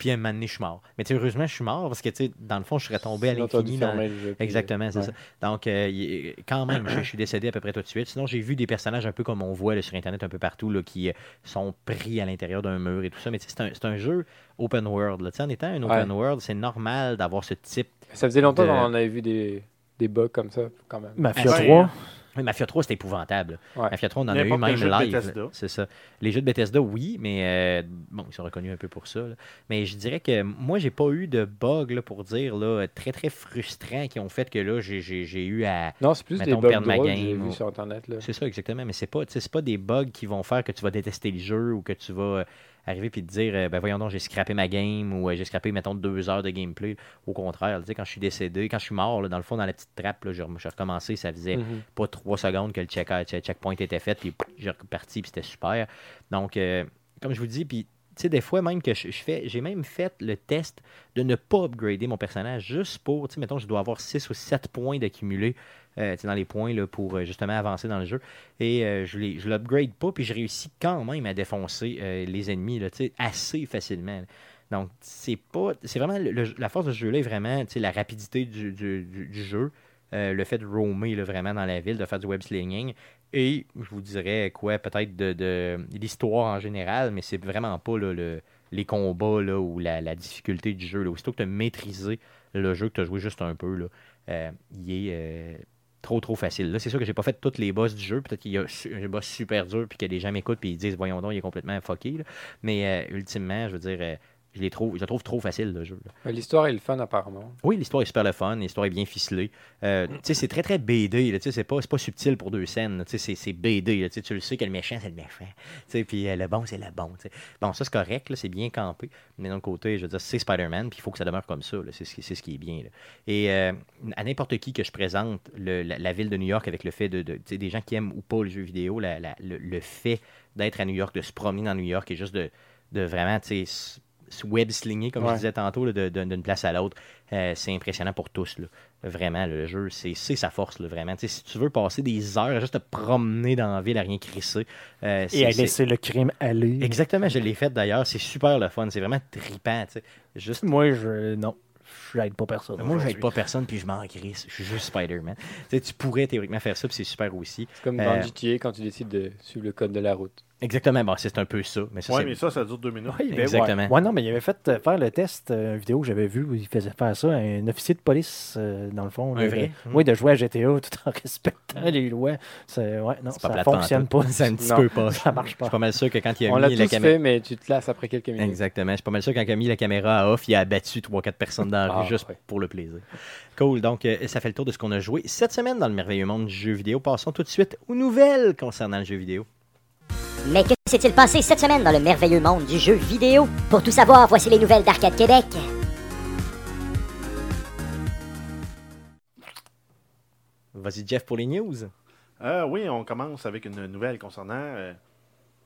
Puis un moment donné, je suis mort. Mais tu sais, heureusement, je suis mort parce que, tu sais, dans le fond, je serais tombé à l'infini. dans- Exactement, c'est Ouais. ça. Donc, euh, quand même, je, je suis décédé à peu près tout de suite. Sinon, j'ai vu des personnages un peu comme on voit là, sur Internet un peu partout là, qui euh, sont pris à l'intérieur d'un mur et tout ça. Mais tu sais, c'est un, c'est un jeu open world. là. Tu sais, En étant un open world, c'est normal d'avoir ce type. Ça faisait longtemps de- qu'on avait vu des, des bugs comme ça, quand même. Mafia Ah, 3. Oui, Mafia 3, c'était épouvantable. Ouais. Mafia 3, on en a eu même live. C'est ça. Les jeux de Bethesda, oui, mais euh, bon, ils sont reconnus un peu pour ça. là. Mais je dirais que moi, j'ai pas eu de bugs là, pour dire là, très très frustrants qui ont fait que là, j'ai- eu à. Non, c'est plus Mettons, des bugs perdre ma game ou- sur Internet. C'est ça, exactement. Mais c'est pas, pas des bugs qui vont faire que tu vas détester le jeu ou que tu vas euh, arriver et te dire euh, ben voyons donc, j'ai scrappé ma game ou euh, j'ai scrappé, mettons, deux heures de gameplay. Au contraire, tu sais, quand je suis décédé, quand je suis mort, là, dans le fond, dans la petite trappe, là, rem- j'ai recommencé, ça faisait Mhm. pas trois secondes que le check check- checkpoint était fait, puis j'ai reparti, puis c'était super. Donc, euh, comme je vous dis, puis tu sais, des fois même que je, je fais, j'ai même fait le test de ne pas upgrader mon personnage juste pour, tu sais, mettons, je dois avoir 6 ou 7 points d'accumuler euh, dans les points là, pour euh, justement avancer dans le jeu. Et euh, je ne l'upgrade pas, puis je réussis quand même à défoncer les ennemis là, assez facilement. Donc, c'est pas. C'est vraiment. la force de ce jeu-là est vraiment la rapidité du, du- jeu. le fait de roamer là, vraiment dans la ville, de faire du web slinging. Et je vous dirais quoi, peut-être de, de l'histoire en général, mais c'est vraiment pas là, le, les combats là, ou la, difficulté du jeu. Là. Aussitôt que tu as maîtrisé le jeu, que tu as joué juste un peu, là, il est trop trop facile. Là, c'est sûr que j'ai pas fait toutes les boss du jeu. Peut-être qu'il y a un boss super dur puis que les gens m'écoutent puis ils disent voyons donc, il est complètement fucké. là. Mais euh, ultimement, je veux dire, euh, je, les trouve, je la trouve trop facile, le jeu. L'histoire est le fun, apparemment. Oui, l'histoire est super le fun, l'histoire est bien ficelée. Euh, tu sais, c'est très, très BD. C'est pas, pas subtil pour deux scènes. C'est BD. là, tu le sais que le méchant, c'est le méchant. Puis euh, le bon, c'est le bon. Bon, ça, c'est correct. C'est bien campé. Mais d'un autre côté, je veux dire, c'est Spider-Man. Puis il faut que ça demeure comme ça. C'est ce, ce qui est bien. là. Et euh, à n'importe qui que je présente le- la, la ville de New York avec le fait de. des gens qui aiment ou pas le jeu vidéo, la- la- le, le fait d'être à New York, de se promener dans New York et juste de, de vraiment, web slinger, comme je disais tantôt, d'une place à l'autre. Euh, c'est impressionnant pour tous. là. Vraiment, là, le jeu, c'est c'est sa force, là, vraiment. Tu sais, si tu veux passer des heures à juste te promener dans la ville à rien crisser, euh, Et à laisser le crime aller. Exactement, je l'ai fait d'ailleurs. C'est super le fun. C'est vraiment trippant. tu sais. Juste Moi, je. Non. Je n'aide pas personne. moi, j'aide pas personne, puis je m'en crisse. Je suis juste Spider-Man. Tu sais, tu pourrais théoriquement faire ça, puis c'est super aussi. C'est comme Euh, dans GTA quand tu décides de suivre le code de la route. Exactement, bon, c'est un peu ça. Mais ça, Ouais, c'est- mais ça, ça dure deux minutes. Oui, ben, Exactement. Ouais. Ouais, non, mais il avait fait euh, faire le test, euh, une vidéo que j'avais vu où il faisait faire ça à un officier de police, euh, dans le fond. Un là, vrai? Oui, de jouer à GTA tout en respectant les lois. C'est, ouais, non, ça plate fonctionne pas. C'est un petit Non. peu pas. Ça marche Je pas. suis pas mal sûr que quand il a On mis la caméra. fait, mais tu te lasses après quelques minutes. Exactement. Je suis pas mal sûr que quand il a mis la caméra à off, il a abattu 3-4 personnes dans la rue Ah, juste ouais. pour le plaisir. Cool. Donc, euh, ça fait le tour de ce qu'on a joué cette semaine dans le merveilleux monde du jeu vidéo. Passons tout de suite aux nouvelles concernant le jeu vidéo. Mais que s'est-il passé cette semaine dans le merveilleux monde du jeu vidéo? Pour tout savoir, voici les nouvelles d'Arcade Québec. Vas-y, Jeff, pour les news. Euh, oui, on commence avec une nouvelle concernant. euh,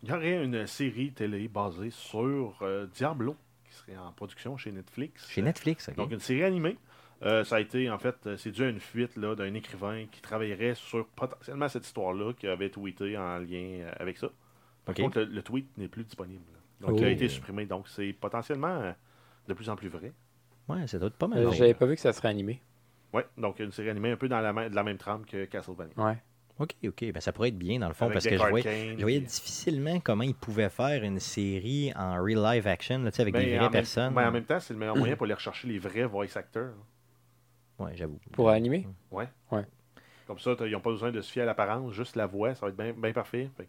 il y aurait une série télé basée sur euh, Diablo qui serait en production chez Netflix. Chez Netflix, ok. Donc, une série animée. Euh, ça a été, en fait, c'est dû à une fuite là, d'un écrivain qui travaillerait sur potentiellement cette histoire-là, qui avait tweeté en lien avec ça. Par contre, le, le tweet n'est plus disponible. là. Donc, Oh. il a été supprimé. Donc, c'est potentiellement euh, de plus en plus vrai. Ouais, ça doit être pas mal. Euh. J'avais pas vu que ça serait animé. Ouais, donc une série animée un peu dans la, de la même trame que Castlevania. Ouais. Ok, ok. Ben, ça pourrait être bien dans le fond Avec parce que je voyais, je voyais puis- difficilement comment ils pouvaient faire une série en real live action, là, avec Ben, des vraies même- personnes. ben, en même temps, c'est le meilleur moyen pour aller rechercher les vrais voice actors. Ouais, j'avoue. Pour animer? Ouais. Ouais. Comme ça, ils n'ont pas besoin de se fier à l'apparence, juste la voix, ça va être bien bien parfait. Fait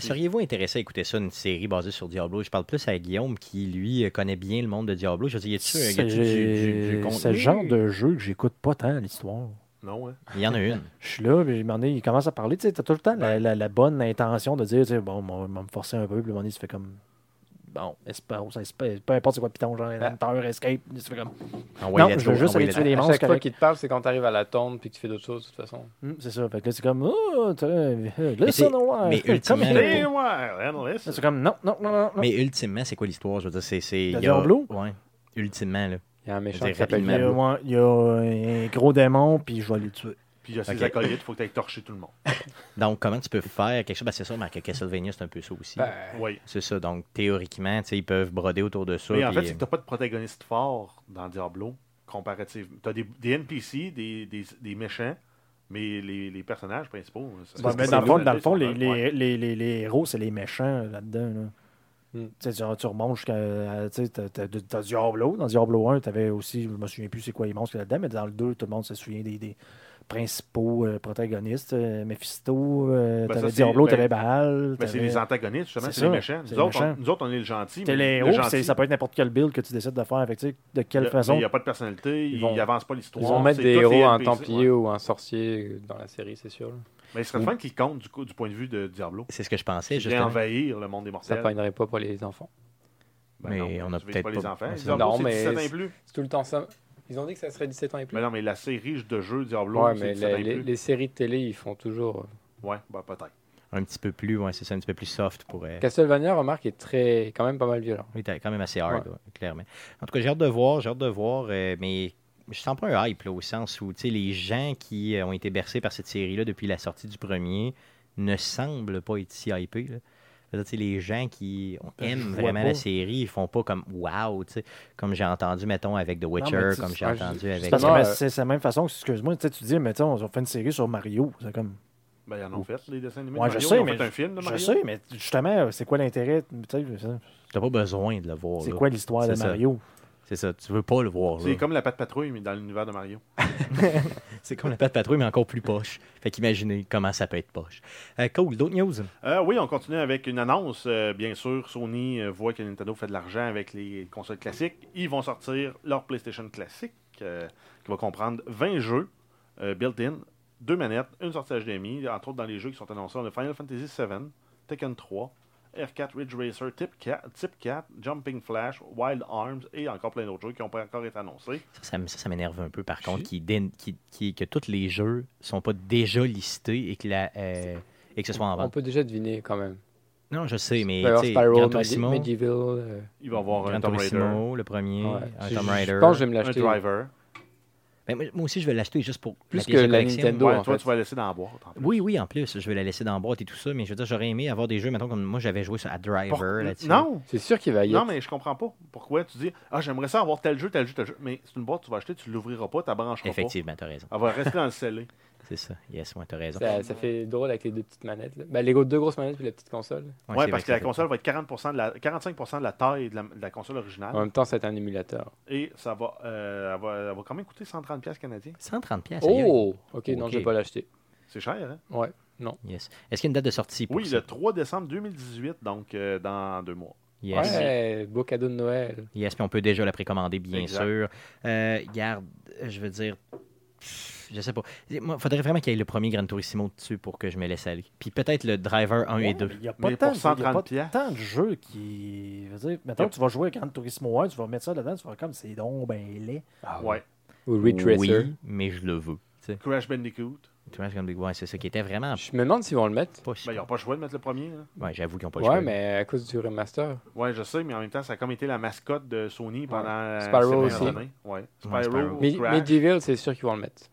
Seriez-vous intéressé à écouter ça, une série basée sur Diablo? Je parle plus à Guillaume qui, lui, euh, connaît bien le monde de Diablo. Je veux dire, y a-tu un- du C'est le genre de jeu que j'écoute pas tant l'histoire. non, hein? Il y en a une. Je suis là, puis il commence à parler. Tu sais, t'as tout le temps la, la- la bonne intention de dire, tu sais, bon, on va me forcer un peu, puis un moment donné, tu fais comme. Bon, espace, espace, peu importe c'est quoi, piton, genre, Hunter, Escape, tu fais comme. Envoyez Non, je veux juste aller tuer des monstres chaque fois qu'il te parle, c'est quand tu arrives à la tombe puis que tu fais d'autres choses, de toute façon. Hum, c'est ça. Fait que là, c'est comme, oh, t'as- c'est- listen a mais while. ultimement, C'est comme, non, non, non, non. non. Mais ultimement, c'est quoi l'histoire? Je veux dire, c'est. c'est- il y a-? Ouais. Ultimement, là. Il y a un méchant qui s'appelle il, y a, un gros démon, puis je vais les tuer. Puis il y a ses Ok. acolytes, il faut que tu ailles torcher tout le monde. Donc, comment tu peux faire quelque chose? Ben, c'est ça, mais que Castlevania, c'est un peu ça aussi. Ben, Oui. C'est ça. Donc, théoriquement, tu sais, ils peuvent broder autour de ça. Mais en puis- fait, c'est que tu pas de protagoniste fort dans Diablo, comparativement. Tu as des, des NPC, des, des, des méchants, mais les, les personnages principaux. ça- Bon, c'est- mais dans le fond, dans le fond les, les, les, les, les héros, c'est les méchants là-dedans. Là. Hmm. Tu Tu, remontes jusqu'à. Tu sais, t'as- Diablo. Dans Diablo 1, tu avais aussi. Je me souviens plus c'est quoi les monstres là-dedans, mais dans le 2, tout le monde se souvient des, des principaux euh, protagonistes. Euh, Mephisto, euh, Ben, t'avais ça, Diablo, ben, t'avais Baal. Ben, c'est les antagonistes, justement, C'est les ça, méchants. Nous les autres, on, méchants. nous autres, on est le gentil. T'es les le c'est- ça peut être n'importe quel build que tu décides de faire. Sais, de quelle le- façon. Il n'y a pas de personnalité, Ils n'avancent pas l'histoire. Ils vont mettre des héros en templier ouais. ou en sorcier dans la série, c'est sûr. là. Mais ce serait le fun qu'ils comptent du, coup, du point de vue de Diablo. C'est ce que je pensais, justement. envahir le monde des Ça mortels. pognerait pas pour les enfants. Ben Mais non, on a peut-être pas les enfants. Non, mais 17 ans et c'est- plus. C'est tout le temps ça. Ils ont dit que ça serait 17 ans et plus. Mais non, mais la série de jeux Diablo, ouais, c'est mais 17 ans les, séries de télé, ils font toujours. euh, Ouais, ben peut-être. Un petit peu plus, ouais, c'est ça, un petit peu plus soft pour. euh, Castlevania, remarque, est très, quand même pas mal violent. Oui, t'es quand même assez hard, Ouais. ouais, clairement. En tout cas, j'ai hâte de voir, j'ai hâte de voir, euh, mais je sens pas un hype, là, au sens où, tu sais, les gens qui euh, ont été bercés par cette série-là depuis la sortie du premier ne semblent pas être si hypés, là. Je dire, les gens qui je aiment vraiment pas. la série, ils font pas comme wow, tu sais, comme j'ai entendu, mettons, avec The Witcher, comme j'ai entendu je- avec. Euh, c'est la même façon, excuse-moi, tu sais, tu dis, mettons, on fait une série sur Mario. C'est comme. Ben, ils en ont fait, les dessins animés. Ouais, de je Mario. sais, Ils ont mais fait un film de Je Mario. sais, mais justement, c'est quoi l'intérêt? tu T'as pas besoin de le voir. C'est quoi l'histoire de ça. Mario? C'est ça, tu veux pas le voir. C'est comme la patte patrouille, mais dans l'univers de Mario. C'est comme la patte patrouille, mais encore plus poche. Fait qu'imaginez comment ça peut être poche. Euh, cool, d'autres news? Euh, oui, on continue avec une annonce. Euh, bien sûr, Sony euh, voit que Nintendo fait de l'argent avec les consoles classiques. Ils vont sortir leur PlayStation classique, qui va comprendre 20 jeux built-in, deux manettes, une sortie HDMI, entre autres dans les jeux qui sont annoncés. On a Final Fantasy VII, Tekken 3, R4 Ridge Racer, Tip 4, Tip 4, Jumping Flash, Wild Arms et encore plein d'autres jeux qui n'ont pas encore été annoncés. Ça, ça, m- ça, ça m'énerve un peu, par contre, qui, dé- qui- qui- que tous les jeux sont pas déjà listés et que, la, euh, et que ce soit en On vente. peut déjà deviner quand même. Non, je sais, mais Il va y avoir tu sais, Spyro, Medieval. euh, Il va y avoir un Gran Tomb Raider, Turismo, le premier, ouais. un Je- Tomb je- Raider. Je pense que je vais me un l'acheter. Driver. Ben, moi, moi aussi, je vais l'acheter juste pour Plus la que de la collection. Nintendo. Ouais, en toi, fait. tu vas laisser dans la boîte. en plus. Oui, oui, en plus, je vais la laisser dans la boîte et tout ça, mais je veux dire, j'aurais aimé avoir des jeux, mettons, comme moi, j'avais joué sur à Driver Pour- là-dessus. Non, C'est sûr qu'il va y non, être. mais je comprends pas. Pourquoi tu dis Ah, j'aimerais ça avoir tel jeu, tel jeu, tel jeu. Mais c'est une boîte que tu vas acheter, tu l'ouvriras pas, tu la brancheras Effectivement, t'as raison. pas. Elle va rester dans le scellé. C'est ça. Yes, ouais, t'as raison. Ça, ça fait drôle avec les deux petites manettes. Là. Ben, les deux grosses manettes puis la petite console. Ouais, Ouais, parce que la console va être 40% de la, 45% de la taille de la, de la console originale. En même temps, c'est un émulateur. Et ça va, euh, elle va, elle va quand même coûter 130$ piastres canadiens. 130 pièces. aïe, aïe. Oh! Ok, non, Ok. je vais pas l'acheter. C'est cher, hein? Ouais. Yes. Est-ce qu'il y a une date de sortie pour Oui, ça? le 3 décembre 2018, donc euh, dans deux mois. Yes. Ouais, beau cadeau de Noël. Yes, puis on peut déjà la précommander, bien Exact. sûr. Euh, garde, je veux dire, je sais pas. Il faudrait vraiment qu'il y ait le premier Gran Turismo dessus pour que je me laisse aller. Puis peut-être le Driver 1 et Ouais, 2. mais Il n'y a pas, Mais tant, y a pas 130 piastres. tant de jeux qui. Je veux dire, Yep. que tu vas jouer à Gran Turismo 1, tu vas mettre ça dedans, tu vas faire comme c'est donc ben laid. Ouais. Ou Ridge Racer. Oui, mais je le veux. Crash Bandicoot. Tu vois, c'est ouais, ça qui était vraiment Je me demande s'ils vont le mettre. pas Ben, ils n'ont pas le choix de mettre le premier. hein. Ouais, j'avoue qu'ils n'ont pas le Ouais, choix. mais à cause du remaster. Ouais, je sais, mais en même temps, ça a comme été la mascotte de Sony pendant euh, Spyro aussi. Ouais. Ouais, Spyro, Spyro. Mais Crash. Medieval, c'est sûr qu'ils vont le mettre.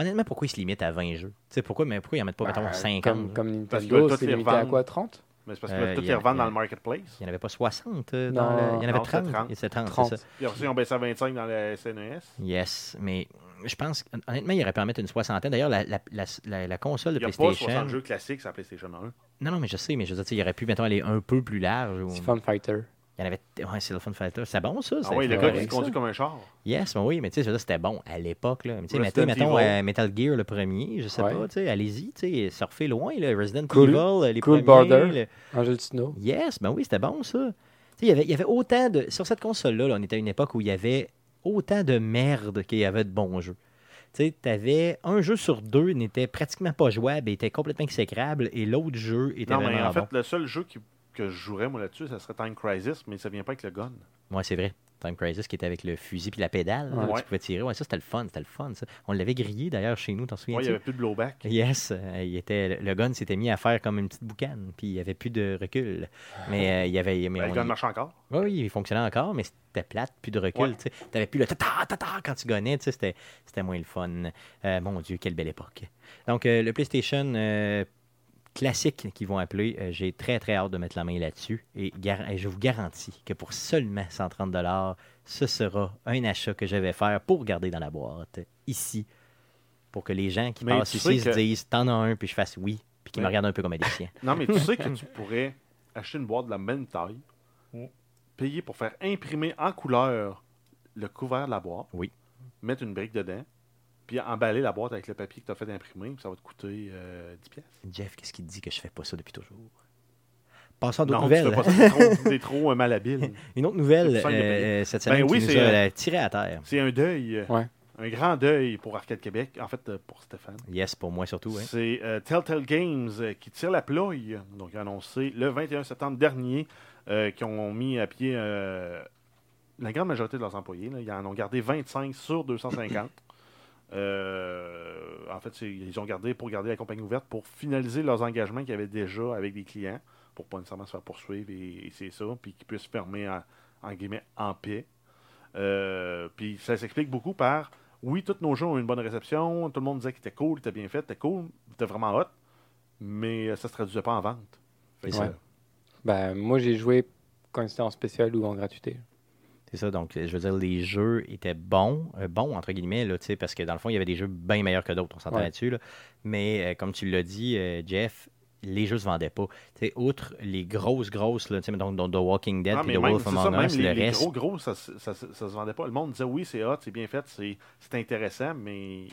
Honnêtement, pourquoi ils se limitent à 20 jeux? Tu sais, pourquoi, mais pourquoi ils en mettent pas, mettons, Ben, 50? Comme, comme Parce que Nintendo, c'est limité à revendent. quoi 30 Mais c'est parce que Euh, tout y y a- dans le marketplace. Il n'y en avait pas 60 euh, Non, dans le... Il y en avait non, 30. c'était 30. Et c'est 30, 30. c'est ça. Puis après, ils ont baissé à 25 dans le SNES. Yes, mais je pense, honnêtement, il aurait pu en mettre une soixantaine. D'ailleurs, la, la, la, la- la console de Il n'y a pas PlayStation... 60 jeux classiques sur la PlayStation 1. Non, non, mais je sais, mais je veux dire, il aurait pu, mettons, aller un peu plus large. ou- C'est Fun Fighter. Il y en avait... Ouais, c'est le Fun Fighter. C'est bon, ça? Ah oui, le gars qui se conduit comme un char. Yes, mais oui, mais tu sais, je veux dire, c'était bon à l'époque. là. Mais tu sais, mettons, euh, Metal Gear, le premier, je sais Ouais. pas, tu sais, allez-y, tu sais, surfez loin, là, Resident Cool. Evil, euh, les Cool premiers. Border. le- Angel Snow. Yes, ben oui, c'était bon, ça. Tu sais, il y avait- il y avait autant de... Sur cette console-là, là, on était à une époque où il y avait autant de merde qu'il y avait de bons jeux. Tu sais, t'avais un jeu sur deux n'était pratiquement pas jouable, et était complètement exécrable, et l'autre jeu était Non, mais vraiment en fait, bon. le seul jeu qui- que je jouerais, moi, là-dessus, ça serait Time Crisis, mais ça vient pas avec le gun. Ouais, c'est vrai. Time Crisis qui était avec le fusil puis la pédale, là, Ouais. tu pouvais tirer. Ouais, ça, c'était le fun, c'était le fun, ça. On l'avait grillé, d'ailleurs, chez nous, t'en Ouais, il n'y avait plus de blowback. Yes, euh, il était, le gun s'était mis à faire comme une petite boucane, puis il n'y avait plus de recul. Mais euh, il y avait... Mais Ben, le gun marche encore. Oui, oui, il fonctionnait encore, mais c'était plate, plus de recul. Ouais. Tu n'avais plus le tata, tata quand tu gonnais, tu sais, c'était c'était moins le fun. Euh, mon Dieu, quelle belle époque. Donc, le PlayStation euh, classique qu'ils vont appeler, euh, j'ai très, très hâte de mettre la main là-dessus. Et, je vous garantis que pour seulement 130 ce sera un achat que je vais faire pour garder dans la boîte, ici, pour que les gens qui Mais passent ici se disent « T'en as un », puis je fasse « oui », puis qu'ils me regardent un peu comme un déficient. Non, mais tu sais que tu pourrais acheter une boîte de la même taille, payer pour faire imprimer en couleur le couvert de la boîte, Oui. mettre une brique dedans, puis emballer la boîte avec le papier que tu as fait imprimer, puis ça va te coûter euh, 10 pièces. Jeff, qu'est-ce qu'il dit que je fais pas ça depuis toujours? Passons à d'autres Non, tu nouvelles. fais pas ça, trop, euh, malhabile. Une autre nouvelle euh, cette Ben semaine oui, qui nous c'est, a euh, euh, tiré à terre. C'est un deuil, Ouais. un grand deuil pour Arcade Québec, en fait euh, pour Stéphane. Yes, pour moi surtout. hein. C'est euh, Telltale Games euh, qui tire la ploie, donc annoncé le 21 septembre dernier, euh, qui ont mis à pied euh, la grande majorité de leurs employés. là. Ils en ont gardé 25 sur 250. Euh, en fait, ils ont gardé pour garder la compagnie ouverte pour finaliser leurs engagements qu'ils avaient déjà avec des clients, pour pas nécessairement se faire poursuivre et, et c'est ça, puis qu'ils puissent fermer en, en guillemets en paix. Euh, puis ça s'explique beaucoup par oui, tous nos jeux ont eu une bonne réception, tout le monde disait qu'il était cool, il était bien fait, était cool, était vraiment hot, mais ça se traduisait pas en vente. Ouais. Ben, moi, j'ai joué quand c'était en spécial ou en gratuité. C'est ça, donc je veux dire, les jeux étaient bons, euh, bons entre guillemets, là, parce que dans le fond, il y avait des jeux bien meilleurs que d'autres, on s'entend Ouais. là-dessus. là. Mais euh, comme tu l'as dit, euh, Jeff, les jeux se vendaient pas. Tu sais, outre les grosses, grosses, là, sais, donc The Walking Dead mais The Wolf Among Us, le les reste. gros gros, ça, ça, se- ça se vendait pas. Le monde disait oui, c'est hot, c'est bien fait, c'est intéressant, mais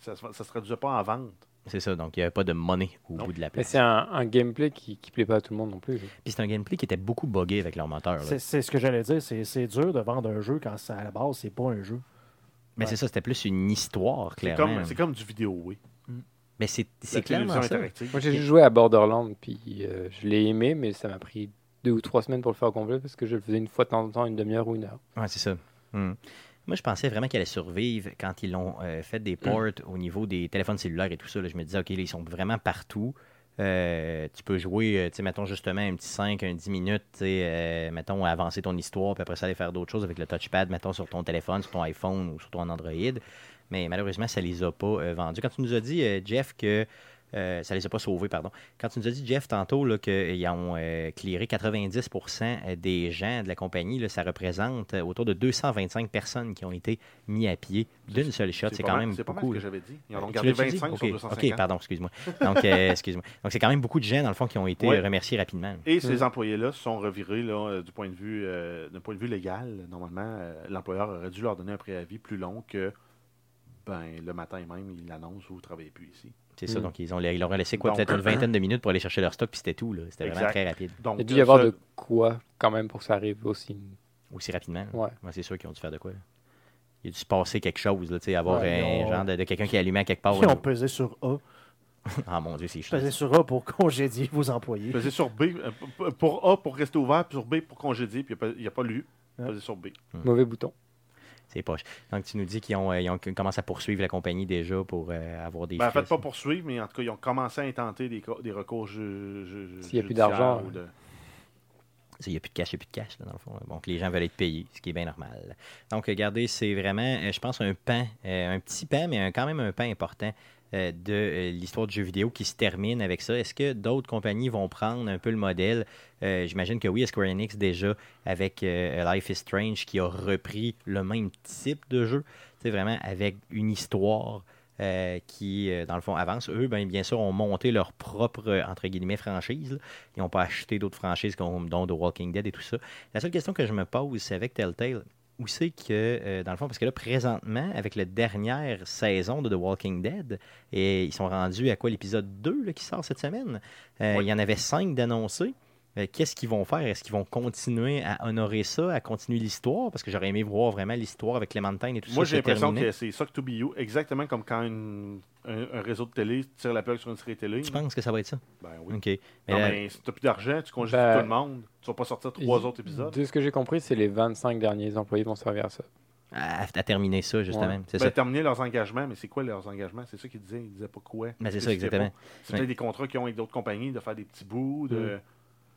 ça, ça se traduisait pas en vente. C'est ça, donc il n'y avait pas de monnaie au Non. bout de la Mais place. c'est un, un gameplay qui ne plaît pas à tout le monde non plus. Puis c'est un gameplay qui était beaucoup buggé avec leur moteur. C'est ce que j'allais dire. C'est dur de vendre un jeu quand ça, à la base, c'est pas un jeu. Mais Ouais. c'est ça, c'était plus une histoire, clairement. c'est comme du vidéo, oui. Mais c'est La c'est clairement ça. Moi, j'ai juste joué à Borderlands, puis euh, je l'ai aimé, mais ça m'a pris deux ou trois semaines pour le faire au complet parce que je le faisais une fois de temps en temps, une demi-heure ou une heure. Ouais, c'est ça. Hmm. Moi, je pensais vraiment qu'elle allait survivre quand ils l'ont euh, fait des ports au niveau des téléphones cellulaires et tout ça. là. Je me disais, OK, ils sont vraiment partout. Euh, tu peux jouer, euh, tu sais, mettons justement un petit 5, un 10 minutes, euh, mettons, avancer ton histoire, puis après ça, aller faire d'autres choses avec le touchpad, mettons, sur ton téléphone, sur ton iPhone ou sur ton Android. Mais malheureusement, ça les a pas vendus. Quand tu nous as dit, Jeff, que euh, ça les a pas sauvés, pardon. Quand tu nous as dit, Jeff, tantôt, là, qu'ils ont euh, clearé 90% des gens de la compagnie, là, ça représente euh, autour de 225 personnes qui ont été mis à pied d'une seule shot. C'est pas quand mal- même C'est pas mal beaucoup. ce que j'avais dit. Ils en ont gardé l'as-tu dit? 25 sur Ok, 250. OK, pardon, excuse-moi. Donc, euh, excuse-moi. Donc, c'est quand même beaucoup de gens, dans le fond, qui ont été Ouais. euh, remerciés rapidement. Et ces employés-là se sont revirés là, euh, du point de vue euh, d'un point de vue légal. Normalement, euh, l'employeur aurait dû leur donner un préavis plus long que ben, le matin même, il l'annonce ou vous ne travaillez plus ici. C'est ça. Mm. Donc, ils, ont, ils leur ont laissé quoi, peut-être une vingtaine de minutes pour aller chercher leur stock, puis c'était tout. là. C'était vraiment très rapide. Donc, Il a dû y avoir ça- de quoi quand même pour que ça arrive aussi. Aussi rapidement. Ouais. Ouais, c'est sûr qu'ils ont dû faire de quoi. là. Il a dû se passer quelque chose, là, tu sais, avoir Ouais, un genre de, de quelqu'un qui à quelque part. Ils ont pesé sur A. Ah mon Dieu, c'est chiant. Pesé sur A pour congédier vos employés. Pesez sur B. euh, pour A, pour rester ouvert, puis sur B, pour congédier, puis il n'a pas lu. Ouais. Pesez sur B. Mauvais bouton. C'est poche. Donc, tu nous dis qu'ils ont, euh, ils ont commencé à poursuivre la compagnie déjà pour euh, avoir des Ben, en fait, pas poursuivre, mais en tout cas, ils ont commencé à intenter des, des recours S'il y a plus d'argent, ou de- Il n'y a plus de cash, il n'y a plus de cash, là, dans le fond. là. Donc, les gens veulent être payés, ce qui est bien normal. Donc, regardez, c'est vraiment, euh, je pense, un pan, euh, un petit pan, mais un- quand même un pan important de euh, l'histoire du jeu vidéo qui se termine avec ça. Est-ce que d'autres compagnies vont prendre un peu le modèle? Euh, J'imagine que oui, Square Enix déjà avec euh, Life is Strange qui a repris le même type de jeu, c'est vraiment avec une histoire. euh, qui, euh, dans le fond, avance. Eux, ben, bien sûr, ont monté leur propre, euh, entre guillemets, franchise. Ils n'ont pas acheté d'autres franchises dont The Walking Dead et tout ça. La seule question que je me pose, c'est avec Telltale, où c'est que, euh, dans le fond, parce que là, présentement, avec la dernière saison de The Walking Dead, et ils sont rendus à quoi l'épisode 2 là, qui sort cette semaine? Euh, Oui. Il y en avait 5 d'annoncés. Euh, Qu'est-ce qu'ils vont faire? Est-ce qu'ils vont continuer à honorer ça, à continuer l'histoire? Parce que j'aurais aimé voir vraiment l'histoire avec Clémentine et tout Moi, ça. j'ai se l'impression que c'est ça que To Be You, exactement comme quand une- un, un réseau de télé tire la plug sur une série télé. Tu penses que ça va être ça? Ben oui. OK. Mais non, mais si t'as plus d'argent, tu congédies Ben, tout le monde. Tu vas pas sortir trois autres épisodes. De ce que j'ai compris, c'est les 25 derniers employés vont servir à ça. à, à terminer ça, justement. Ouais. C'est Ben, ça. terminer leurs engagements, mais c'est quoi leurs engagements? C'est ça qu'ils disaient. Ils disaient pas quoi. Ben, c'est ça, exactement. C'est Ouais. peut-être des contrats qu'ils ont avec d'autres compagnies, de faire des petits bouts, de, Mais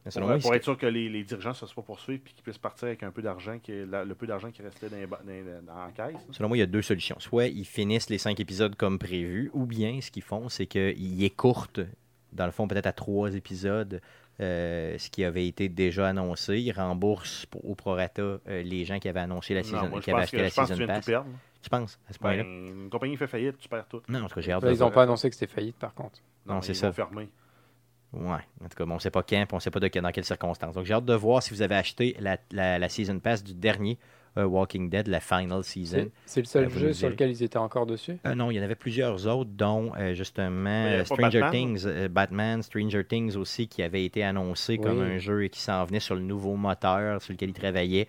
pour, selon moi, pour ils- être sûr que les, les dirigeants ne se soient pas poursuivis et qu'ils puissent partir avec un peu d'argent, le peu d'argent qui restait dans, les dans, les- dans la caisse. Selon moi, il y a deux solutions. Soit ils finissent les cinq épisodes comme prévu, ou bien ce qu'ils font, c'est qu'ils écourtent, dans le fond, peut-être à trois épisodes, euh, ce qui avait été déjà annoncé. Ils remboursent pour- au prorata euh, les gens qui avaient annoncé la Non, season, moi, je qui avaient acheté que, la que tu pass. Tu penses, à ce point-là? Ben, une compagnie fait faillite, tu perds tout. Non, en tout cas, j'ai hâte Là, de ils n'ont pas annoncé que c'était faillite, par contre. Non, c'est ils ça. fermer. Ouais, en tout cas, bon, on ne sait pas quand, puis on ne sait pas de, dans quelles circonstances. Donc, j'ai hâte de voir si vous avez acheté la, la, la season pass du dernier euh, Walking Dead, la final season. C'est le seul Euh, jeu sur lequel ils étaient encore dessus? Euh, non, il y en avait plusieurs autres, dont euh, justement euh, Stranger Batman? Things, euh, Batman, Stranger Things aussi, qui avait été annoncé comme un jeu qui s'en venait sur le nouveau moteur sur lequel il travaillait.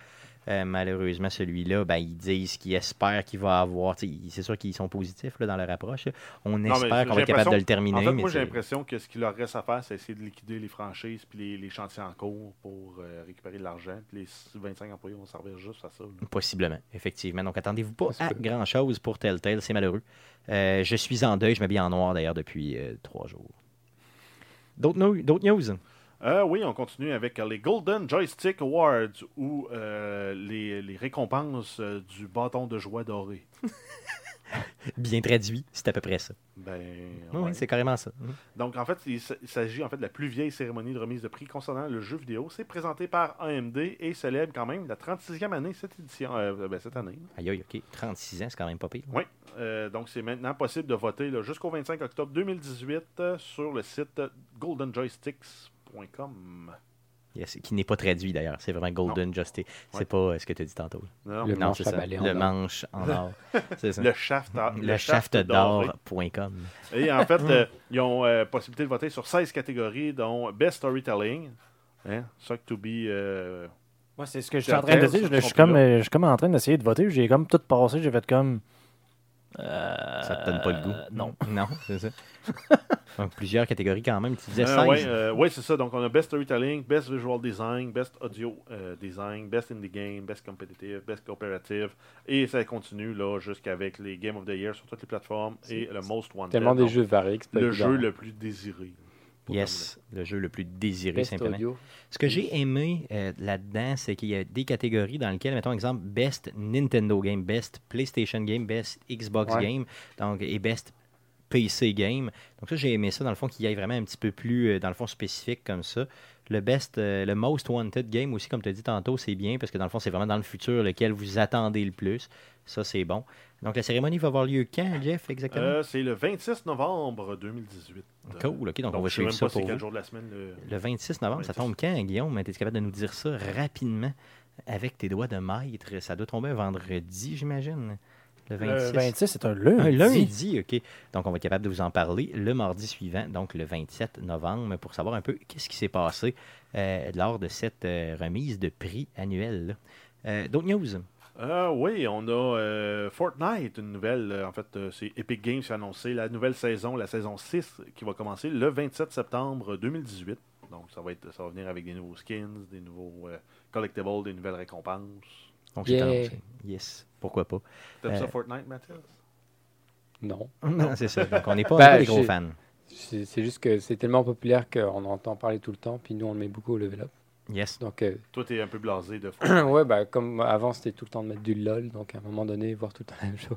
Euh, malheureusement, celui-là, ben, ils disent qu'ils espèrent qu'il va avoir. C'est sûr qu'ils sont positifs là, dans leur approche. là. On espère qu'on va être capable de le terminer. En fait, mais moi, j'ai l'impression que ce qu'il leur reste à faire, c'est essayer de liquider les franchises puis les, les chantiers en cours pour euh, récupérer de l'argent. Puis les 25 employés vont servir juste à ça. là. Possiblement, effectivement. Donc, attendez-vous pas à grand-chose pour Telltale, c'est malheureux. Euh, je suis en deuil, je m'habille en noir d'ailleurs depuis euh, trois jours. D'autres d'autres news? Euh, oui, on continue avec les Golden Joystick Awards ou euh, les, les récompenses euh, du bâton de joie doré. Bien traduit, c'est à peu près ça. Ben, Oui, c'est carrément ça. Donc, en fait, il, s'agit en fait de la plus vieille cérémonie de remise de prix concernant le jeu vidéo. C'est présenté par AMD et célèbre quand même la 36e année cette édition, euh, ben, cette année. Aïe, aïe, OK. 36 ans, c'est quand même pas pire. Oui, donc c'est maintenant possible de voter jusqu'au 25 octobre 2018 euh, sur le site goldenjoysticks.com. Qui n'est pas traduit d'ailleurs. C'est vraiment Golden Justice. C'est Ouais. pas euh, ce que tu as dit tantôt. Non, Le non, manche ça. en Le or. manche en or. Le shaft, Le doré. shaftdor.com. Et en fait, euh, ils ont euh, possibilité de voter sur 16 catégories, dont Best Storytelling, hein, Suck to be. euh, Moi, c'est ce que je suis en train de dire. Je, suis comme, euh, je comme en train d'essayer de voter. J'ai comme tout passé. J'ai fait comme. Ça te donne pas le goût. Euh, non. Non, c'est ça. Donc, plusieurs catégories quand même. Tu disais Euh, 16. ouais, euh, ouais, c'est ça. Donc, on a Best Storytelling, Best Visual Design, Best Audio euh, Design, Best Indie Game, Best Competitive, Best Cooperative. Et ça continue là jusqu'avec les Game of the Year sur toutes les plateformes et le Most Wanted. Tellement des donc, jeux variés que Le évident. jeu le plus désiré. Yes, le jeu le plus désiré, Best simplement. audio. Ce que j'ai aimé euh, là-dedans, c'est qu'il y a des catégories dans lesquelles, mettons exemple, Best Nintendo Game, Best PlayStation Game, Best Xbox Ouais. Game, donc, et Best PC Game. Donc ça, j'ai aimé ça, dans le fond, qu'il y ait vraiment un petit peu plus, euh, dans le fond, spécifique comme ça. Le Best, euh, le Most Wanted Game aussi, comme tu as dit tantôt, c'est bien, parce que dans le fond, c'est vraiment dans le futur lequel vous attendez le plus. Ça, c'est bon. Donc la cérémonie va avoir lieu quand, Jeff, exactement? Euh, c'est le 26 novembre 2018. Cool, ok, donc, on va suivre ça pour vous. jour de la semaine. le- Le 26 novembre, ça 26. tombe quand, Guillaume? Es-tu capable de nous dire ça rapidement avec tes doigts de maître? Ça doit tomber un vendredi, j'imagine. Le 26. Le 26, c'est un lundi. Un lundi, OK. Donc, on va être capable de vous en parler le mardi suivant, donc le 27 novembre, pour savoir un peu qu'est-ce qui s'est passé euh, lors de cette euh, remise de prix annuelle. Euh, D'autres news? Euh, oui, on a euh, Fortnite, une nouvelle. euh, en fait, euh, c'est Epic Games qui a annoncé la nouvelle saison, la saison 6, qui va commencer le 27 septembre 2018. Donc, ça va, être, ça va venir avec des nouveaux skins, des nouveaux euh, collectibles, des nouvelles récompenses. Donc, Yeah. c'est annoncé. Yes, pourquoi pas. T'aimes Euh, ça, Fortnite, Mathias? Non. Non, c'est ça. Donc, on n'est pas, Ben, des gros fans. C'est juste que c'est tellement populaire qu'on entend parler tout le temps, puis nous on le met beaucoup au level up. Yes. Donc, euh, Toi, t'es un peu blasé de Fortnite. ouais, bah, comme avant c'était tout le temps de mettre du LOL, donc à un moment donné, voir tout le temps la même chose.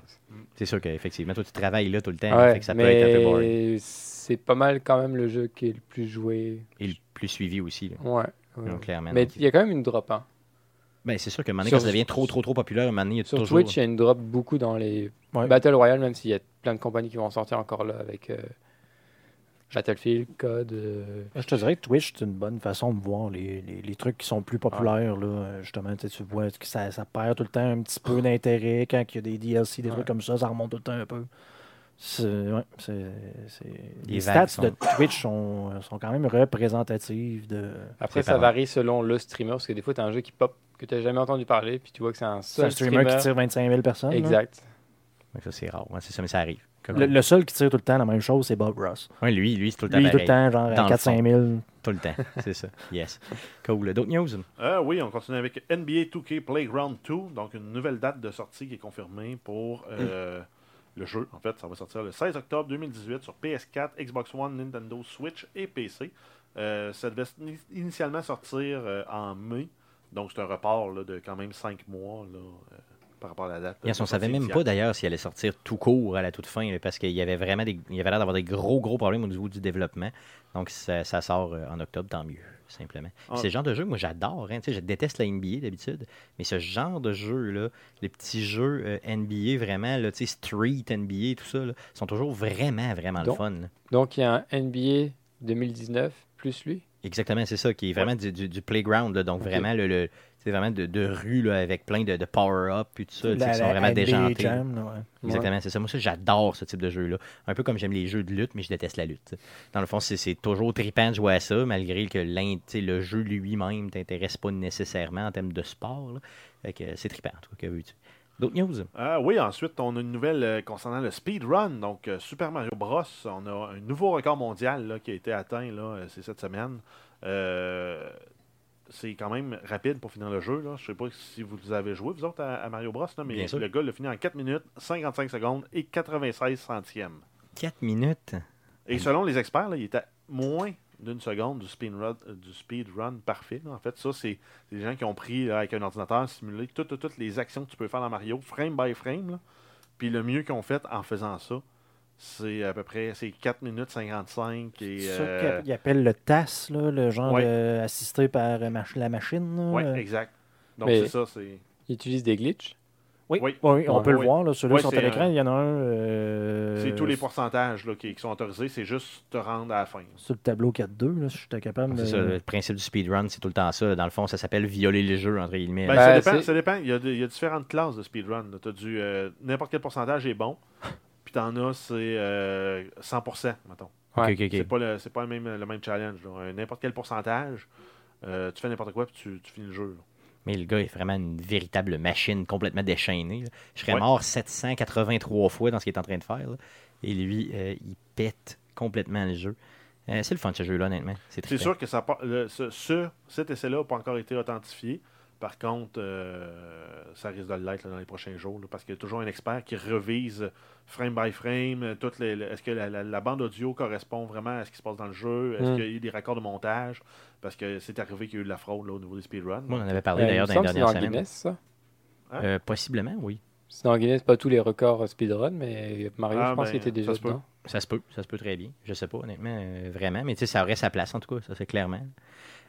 C'est sûr qu'effectivement, toi, tu travailles là tout le temps. Ouais, fait que ça peut être un peu boring. mais c'est pas mal quand même le jeu qui est le plus joué. Et le plus suivi aussi, là. Ouais. ouais. Donc, clairement. Mais il y a quand même une drop. Hein. Ben, c'est sûr que maintenant, Sur- quand ça devient trop, trop, trop populaire, maintenant, il y a Sur toujours... Twitch, il y a une drop beaucoup dans les Ouais. Battle Royale, même s'il y a plein de compagnies qui vont en sortir encore là avec euh, Battlefield, Code. euh, Je te dirais que Twitch, c'est une bonne façon de voir les, les- les trucs qui sont plus populaires. Là. Euh, Justement, tu vois que ça, ça perd tout le temps un petit peu d'intérêt. Quand il y a des DLC, des Ouais. trucs comme ça, ça remonte tout le temps un peu. C'est- ouais, c'est- c'est- Les stats de Twitch sont, sont quand même représentatives de. Après, ça varie selon le streamer, parce que des fois, tu as un jeu qui pop que tu n'as jamais entendu parler, puis tu vois que c'est un C'est un seul streamer qui tire 25 000 personnes. Exact. Ça, c'est rare. Ouais, c'est ça, mais ça arrive. Le, le seul qui tire tout le temps la même chose, c'est Bob Ross. Ouais, lui, lui, c'est tout le temps Lui, tout le temps, genre Dans à le 4-5 000. Tout le temps, c'est ça. Yes. Cool. D'autres news? Euh, oui, on continue avec NBA 2K Playground 2, donc une nouvelle date de sortie qui est confirmée pour euh, le jeu. En fait, ça va sortir le 16 octobre 2018 sur PS4, Xbox One, Nintendo Switch et PC. Euh, ça devait ni- initialement sortir euh, en mai, donc c'est un report là, de quand même 5 mois là, euh, par rapport à la date. Yes, de on savait sortie même pas d'ailleurs s'il allait sortir tout court à la toute fin, parce qu'il y avait vraiment des, il y avait l'air d'avoir des gros, gros problèmes au niveau du développement. Donc, ça, ça sort euh, en octobre, tant mieux, simplement. Ah. C'est le genre de jeu que moi j'adore. Hein, tu sais, je déteste la NBA d'habitude, mais ce genre de jeu-là, les petits jeux euh, NBA, vraiment, là, Street NBA, tout ça, là, sont toujours vraiment, vraiment le Donc- fun. là. Donc, il y a un NBA 2019 plus lui? Exactement, c'est ça, qui est vraiment du, du- du playground, là, donc vraiment le, le- c'est vraiment de, de rue là, avec plein de, de power-up puis tout ça, qui sont vraiment déjantés. Jam, là, ouais. Exactement, c'est ça. Moi, ça, j'adore ce type de jeu-là. Un peu comme j'aime les jeux de lutte, mais je déteste la lutte. Dans le fond, c'est, toujours trippant de jouer à ça, malgré que le jeu lui-même t'intéresse pas nécessairement en termes de sport. là. Fait que c'est trippant, en tout cas, que veux-tu. D'autres news? Ah oui, ensuite, on a une nouvelle euh, concernant le speedrun. Donc, euh, Super Mario Bros. On a un nouveau record mondial là, qui a été atteint là, euh, c'est cette semaine. Euh, c'est quand même rapide pour finir le jeu. Là. Je sais pas si vous avez joué, vous autres, à, à Mario Bros. Là, mais Bien sûr. le gars l'a fini en 4 minutes, 55 secondes et 96 centièmes. 4 minutes? Et selon les experts, il était moins d'une seconde du speedrun, euh, du speedrun parfait. là. En fait, ça, c'est des gens qui ont pris là, avec un ordinateur, simulé toutes, toutes, toutes les actions que tu peux faire dans Mario, frame by frame. là. Puis le mieux qu'ils ont fait en faisant ça, c'est à peu près c'est 4 minutes 55. Et, C'est ça euh, qu'il appelle le TAS, là, le genre Ouais. de- assisté par euh, la machine. Euh, exact. Donc Mais- c'est ça, c'est. Il utilise des glitches? Oui, Oui. oui, on Ouais, peut le voir. Là, Ceux-là sont à l'écran. un- Il y en a un. euh, C'est tous les pourcentages là, qui, qui sont autorisés, c'est juste te rendre à la fin. Sur le tableau 4-2, là, si j'étais capable. C'est ça, le principe du speedrun, c'est tout le temps ça. Dans le fond, ça s'appelle violer les jeux, entre guillemets. Ben, Ben, ça, dépend, ça dépend. Il y, a de- il y a différentes classes de speedrun. Tu as du euh, n'importe quel pourcentage est bon, puis t'en as c'est euh, 100%, mettons. Ouais. Ok, ok, ok. C'est pas, le, c'est pas le, même, le même challenge. là. N'importe quel pourcentage, euh, tu fais n'importe quoi, puis tu, tu finis le jeu. là. Mais le gars est vraiment une véritable machine complètement déchaînée. là. Je serais Ouais. mort 783 fois dans ce qu'il est en train de faire. là. Et lui, euh, il pète complètement le jeu. Euh, c'est le fun ce jeu-là, honnêtement. C'est sûr que ça, le- ce, ce- cet essai-là n'a pas encore été authentifié. Par contre, euh, ça risque de l'être dans les prochains jours, là, parce qu'il y a toujours un expert qui revise frame by frame. euh, toutes les, Est-ce que la, la- la bande audio correspond vraiment à ce qui se passe dans le jeu? Est-ce Mm. qu'il y a eu des raccords de montage? Parce que c'est arrivé qu'il y a eu de la fraude là, au niveau des speedruns. Moi, on en avait parlé Euh, il d'ailleurs dans les dernières semaines. Guinness, ça. Euh, possiblement, oui. C'est dans Guinness, pas tous les records speedrun, mais Mario, Ah, je pense ben, qu'il était déjà ça se peut. dedans. Ça se peut, ça se peut très bien. Je sais pas, honnêtement, euh, vraiment. Mais tu sais, ça aurait sa place, en tout cas, ça c'est clairement.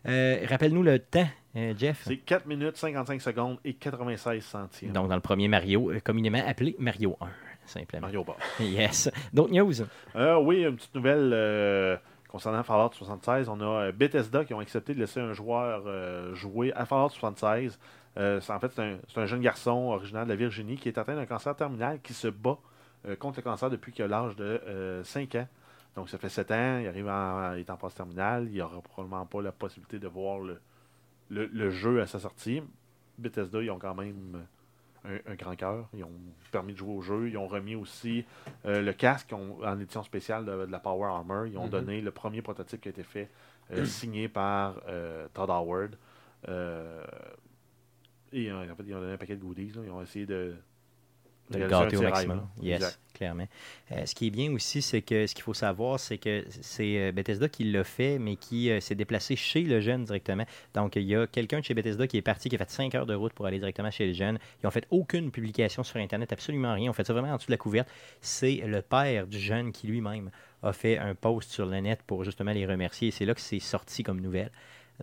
Euh, Rappelle-nous le temps, euh, Jeff? C'est 4 minutes 55 secondes et 96 centimes. Donc, dans le premier Mario, euh, communément appelé Mario 1, simplement. Mario Bros. Yes. D'autres news? Euh, oui, une petite nouvelle euh, concernant Fallout 76. On a Bethesda qui ont accepté de laisser un joueur jouer à Fallout 76. Euh, c'est- en fait, c'est un, jeune garçon originaire de la Virginie qui est atteint d'un cancer terminal qui se bat contre le cancer depuis qu'il a l'âge de euh, 5 ans. Donc, ça fait 7 ans. Il arrive en, il est en phase terminale. Il n'aura probablement pas la possibilité de voir le, le, le jeu à sa sortie. Bethesda, ils ont quand même un, un grand cœur. Ils ont permis de jouer au jeu. Ils ont remis aussi euh, le casque en édition spéciale de, de la Power Armor. Ils ont Mhm. donné le premier prototype qui a été fait, euh, signé par euh, Todd Howard. Et en fait, ils ont donné un paquet de goodies. là. Ils ont essayé de. De le gâter au rêve, maximum. là. Yes, Exact. clairement. Euh, ce qui est bien aussi, c'est que ce qu'il faut savoir, c'est que c'est euh, Bethesda qui l'a fait, mais qui euh, s'est déplacé chez le jeune directement. Donc, il y a quelqu'un de chez Bethesda qui est parti, qui a fait 5 heures de route pour aller directement chez le jeune. Ils ont fait aucune publication sur Internet, absolument rien. Ont fait ça vraiment en dessous de la couverte. C'est le père du jeune qui lui-même a fait un post sur le net pour justement les remercier. C'est là que c'est sorti comme nouvelle.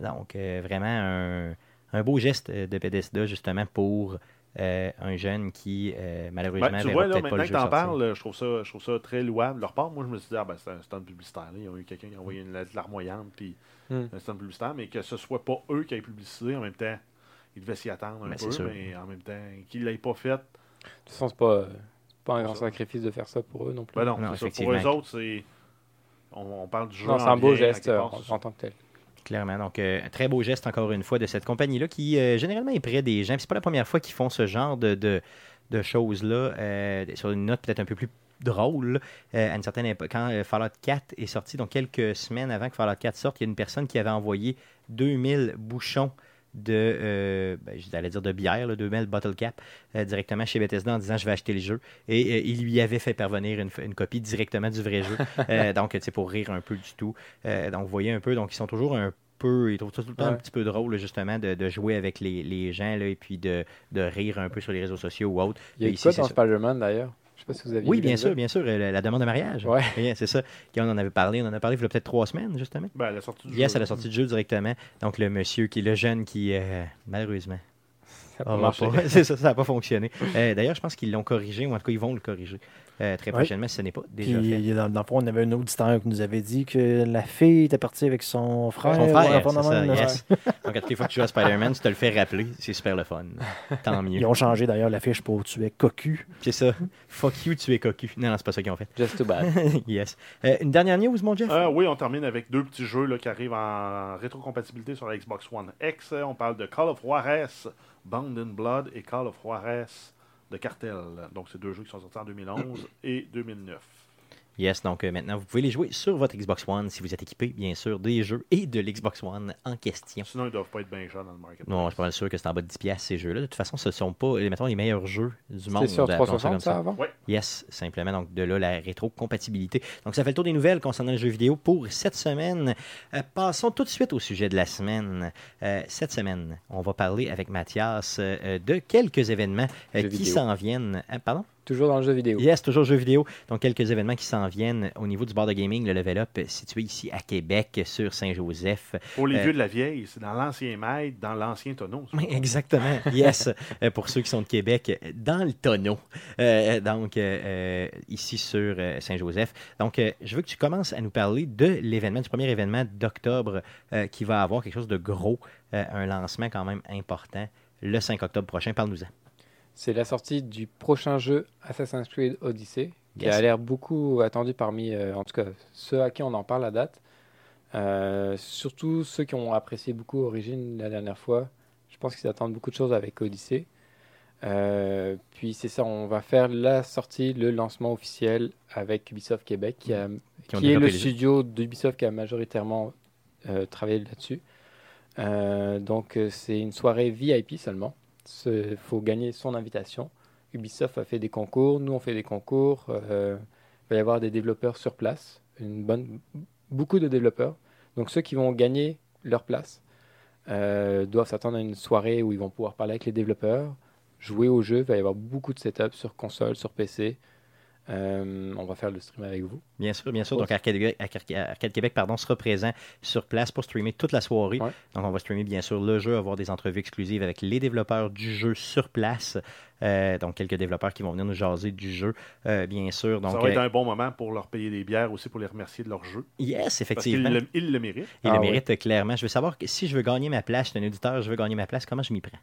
Donc, euh, vraiment un, un beau geste de Bethesda, justement, pour euh, un jeune qui, euh, malheureusement, Ben, tu vois, là, peut-être pas maintenant le que sortir. parles, je trouve, ça, je trouve ça très louable leur part. Moi, je me suis dit, ah, ben, c'est un stand publicitaire. là. Ils ont eu quelqu'un qui a envoyé une lettre larmoyante, puis Hmm. un stand publicitaire, mais que ce soit pas eux qui aient publicité en même temps. Ils devaient s'y attendre un Ben, peu, sûr. mais en même temps, qu'ils ne l'aient pas fait. De toute façon, c'est pas, euh, pas un grand Ça. sacrifice de faire ça pour eux non plus. Ben non, Non, c'est ça. Pour eux autres, c'est. On, on parle du jeu. Non, c'est un beau geste part, en tant que tel. Clairement. Donc, euh, un très beau geste, encore une fois, de cette compagnie-là qui, euh, généralement, est près des gens. C'est pas la première fois qu'ils font ce genre de, de, de choses-là, euh, sur une note peut-être un peu plus drôle. à une certaine époque, quand Fallout 4 est sorti, donc quelques semaines avant que Fallout 4 sorte, il y a une personne qui avait envoyé 2000 bouchons de, euh, ben, j'allais dire de bière, là, 2000 bottle cap, euh, directement chez Bethesda en disant je vais acheter le jeu. Et euh, il lui avait fait parvenir une, une copie directement du vrai jeu. Euh, donc, tu sais, pour rire un peu du tout. Donc, vous voyez un peu, donc ils sont toujours un peu, ils trouvent ça tout le temps un petit peu drôle, justement, de, de jouer avec les, les gens, là, et puis de, de rire un peu sur les réseaux sociaux ou autres. Il y a eu ici, quoi dans. Spider-Man d'ailleurs? Sais pas si vous aviez Oui, bien sûr, bien sûr, euh, la, la demande de mariage. Ouais. Oui, c'est ça. Quand on en avait parlé, on en a parlé il y a peut-être trois semaines, justement. Ben, à la sortie du Yes, jeu. à la sortie du jeu directement. Donc, le monsieur qui est le jeune qui, euh, malheureusement, pas pas- ça n'a pas fonctionné. Euh, D'ailleurs, je pense qu'ils l'ont corrigé, ou en tout cas, ils vont le corriger euh, très Ouais. prochainement si ce n'est pas déjà Puis, fait. dans, dans le fond, on avait un auditeur qui nous avait dit que la fille était partie avec son frère. Son frère, de ça, yes. Donc, à toutes les fois que tu joues à Spider-Man, tu te le fais rappeler. C'est super le fun. Tant mieux. Ils ont changé d'ailleurs l'affiche pour tu es cocu. C'est ça. Fuck you, tu es cocu. Non, non, c'est pas ça qu'ils ont fait. Just too bad. yes. Euh, une dernière news, mon Jeff? Euh, oui, on termine avec deux petits jeux là, qui arrivent en rétrocompatibilité sur la Xbox One X. On parle de Call of Juarez, Bound in Blood et Call of Juarez de Cartel. Donc, c'est deux jeux qui sont sortis en 2011 et 2009. Yes, donc euh, maintenant, vous pouvez les jouer sur votre Xbox One si vous êtes équipé, bien sûr, des jeux et de l'Xbox One en question. Sinon, ils doivent pas être bien chers dans le market. Non, je suis pas mal sûr que c'est en bas de 10$ piastres, ces jeux-là. De toute façon, ce ne sont pas, mettons, les meilleurs jeux du monde. C'était sur appelons ça 360 comme ça avant? Yes, simplement. Donc, de là, la rétrocompatibilité. Donc, ça fait le tour des nouvelles concernant le jeu vidéo pour cette semaine. Euh, passons tout de suite au sujet de la semaine. Euh, cette semaine, on va parler avec Mathias euh, de quelques événements euh, Jeux qui s'en viennent. Pardon? Toujours dans le jeu vidéo. Yes, toujours jeux vidéo. Donc, quelques événements qui s'en viennent au niveau du bar de gaming, le Level Up, situé ici à Québec, sur Saint-Joseph. Pour les Euh, vieux de la vieille, c'est dans l'ancien maître, dans l'ancien tonneau. Oui, exactement. Yes. Euh, pour ceux qui sont de Québec, dans le tonneau. Euh, donc, euh, ici sur Saint-Joseph. Donc, euh, je veux que tu commences à nous parler de l'événement, du premier événement d'octobre euh, qui va avoir quelque chose de gros, euh, un lancement quand même important, le 5 octobre prochain. Parle-nous-en. C'est la sortie du prochain jeu Assassin's Creed Odyssey, qui Yes. a l'air beaucoup attendu parmi, euh, en tout cas, ceux à qui on en parle à date. Euh, surtout ceux qui ont apprécié beaucoup Origin la dernière fois. Je pense qu'ils attendent beaucoup de choses avec Odyssey. Euh, puis c'est ça, on va faire la sortie, le lancement officiel avec Ubisoft Québec, qui, a- Qui est le studio d'Ubisoft qui a majoritairement travaillé là-dessus. Donc c'est une soirée VIP seulement. Il faut gagner son invitation. Ubisoft a fait des concours, nous on fait des concours. euh, il va y avoir des développeurs sur place, beaucoup de développeurs. Donc ceux qui vont gagner leur place euh, doivent s'attendre à une soirée où ils vont pouvoir parler avec les développeurs, jouer au jeu. Il va y avoir beaucoup de setup sur console, sur PC. Euh, on va faire le stream avec vous. Bien sûr, bien sûr. Donc, Arcade, Québec pardon, sera présent sur place pour streamer toute la soirée. Ouais. Donc, on va streamer, bien sûr, le jeu, avoir des entrevues exclusives avec les développeurs du jeu sur place. Euh, donc, quelques développeurs qui vont venir nous jaser du jeu, euh, bien sûr. Donc, ça va être un bon moment pour leur payer des bières aussi, pour les remercier de leur jeu. yes, Parce qu'ils effectivement. le, ils le méritent. Il Ah le oui. mérite euh, clairement. Je veux savoir que si je veux gagner ma place, je suis un auditeur, je veux gagner ma place, comment je m'y prends?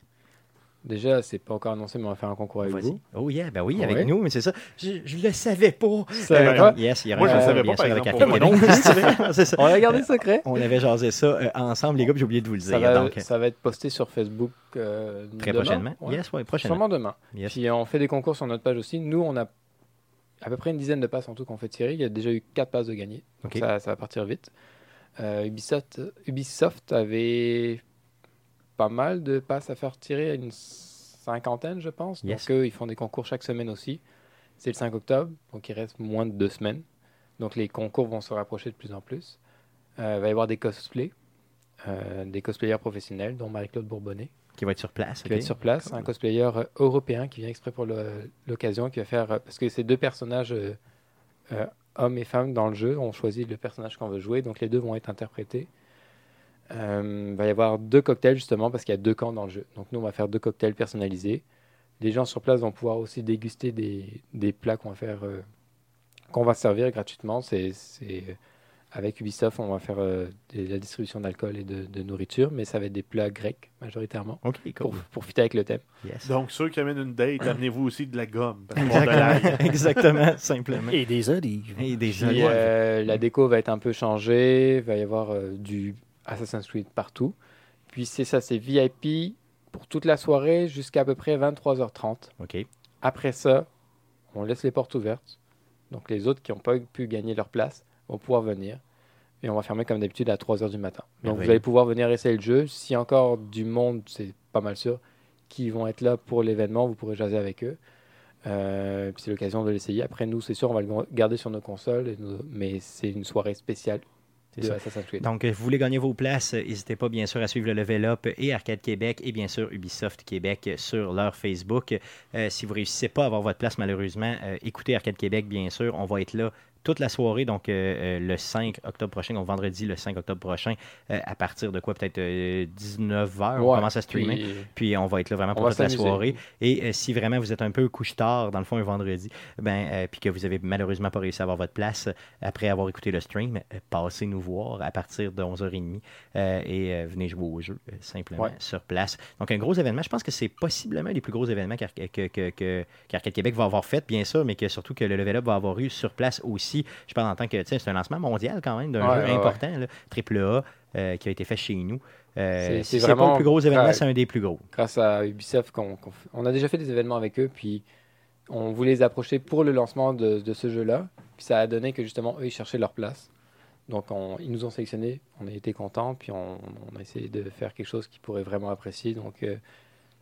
Déjà, c'est pas encore annoncé, mais on va faire un concours avec Vas-y. vous. Oh yeah, ben oui, Ouais. avec nous, mais c'est ça. Je, je le savais pas. Ça va pas? Yes, il y aura Moi, je un le savais pas, par avec ça. On va garder secret. On avait jasé ça euh, ensemble, les gars, puis j'ai oublié de vous le dire. Ça va, donc, euh, ça va être posté sur Facebook euh, très demain? prochainement. Ouais. Yes, ouais, prochainement. Sûrement demain. Yes. Puis on fait des concours sur notre page aussi. Nous, on a à peu près une dizaine de passes en tout qu'on fait tirer. Il y a déjà eu quatre passes de gagner. Donc Ok. ça, ça va partir vite. Euh, Ubisoft, Ubisoft avait pas mal de passes à faire tirer, une cinquantaine, je pense. Yes. Donc eux, ils font des concours chaque semaine aussi. C'est le 5 octobre, donc il reste moins de deux semaines. Donc les concours vont se rapprocher de plus en plus. Euh, il va y avoir des cosplays, euh, des cosplayers professionnels, dont Marie-Claude Bourbonnais Qui va être sur place. qui va être sur place, Cool. un cosplayer euh, européen qui vient exprès pour l'occasion, qui va faire parce que c'est deux personnages euh, hommes et femmes dans le jeu, on choisit le personnage qu'on veut jouer, donc les deux vont être interprétés. Euh, il va y avoir deux cocktails justement parce qu'il y a deux camps dans le jeu. Donc nous on va faire deux cocktails personnalisés. Les gens sur place vont pouvoir aussi déguster des, des plats qu'on va faire, euh, qu'on va servir gratuitement. C'est c'est- avec Ubisoft, on va faire euh, de la distribution d'alcool et de, de nourriture, mais ça va être des plats grecs majoritairement Ok, pour, cool. pour fitter avec le thème. Yes. Donc, ceux qui amènent une date, amenez-vous aussi de la gomme. Exactement, exactement, simplement. Et des olives. Et des olives. euh, la déco va être un peu changée, il va y avoir euh, du Assassin's Creed partout. Puis c'est ça, c'est VIP pour toute la soirée jusqu'à à peu près 23h30. Ok. Après ça, on laisse les portes ouvertes. Donc les autres qui n'ont pas pu gagner leur place vont pouvoir venir. Et on va fermer comme d'habitude à 3h du matin. Donc vous allez pouvoir venir essayer le jeu. S'il y a encore du monde, c'est pas mal sûr, qui vont être là pour l'événement, vous pourrez jaser avec eux. Euh, c'est l'occasion de l'essayer. Après, nous, c'est sûr, on va le garder sur nos consoles, mais c'est une soirée spéciale C'est ça. Assassin's Creed. Donc, euh, vous voulez gagner vos places, euh, n'hésitez pas bien sûr à suivre le Level Up et Arcade Québec et bien sûr Ubisoft Québec euh, sur leur Facebook. Euh, si vous ne réussissez pas à avoir votre place, malheureusement, euh, écoutez Arcade Québec, bien sûr. On va être là toute la soirée, donc euh, euh, le 5 octobre prochain, donc vendredi le 5 octobre prochain, euh, à partir de quoi Peut-être 19h, on commence à streamer. puis- Puis on va être là vraiment pour toute la soirée. Et si vraiment vous êtes un peu couche-tard, dans le fond, un vendredi, ben, puis que vous avez malheureusement pas réussi à avoir votre place après avoir écouté le stream, passez nous voir à partir de 11h30 euh, et venez jouer au jeu simplement Ouais. sur place. Donc un gros événement. Je pense que c'est possiblement les plus gros événements qu'Arc- que, que, que- qu'Arcade Québec va avoir fait, bien sûr, mais que surtout que le Level Up va avoir eu sur place aussi. Je parle en tant que, c'est un lancement mondial quand même d'un Ouais, jeu ouais, important, triple A, euh, qui a été fait chez nous. Euh, C'est- si c'est pas le vraiment- plus gros événement, c'est un des plus gros. grâce à Ubisoft, qu'on, on a déjà fait des événements avec eux, puis on voulait les approcher pour le lancement de, de ce jeu-là. Puis ça a donné que justement, eux, ils cherchaient leur place. Donc on- ils nous ont sélectionnés, on a été contents, puis on, on a essayé de faire quelque chose qu'ils pourraient vraiment apprécier. Donc euh,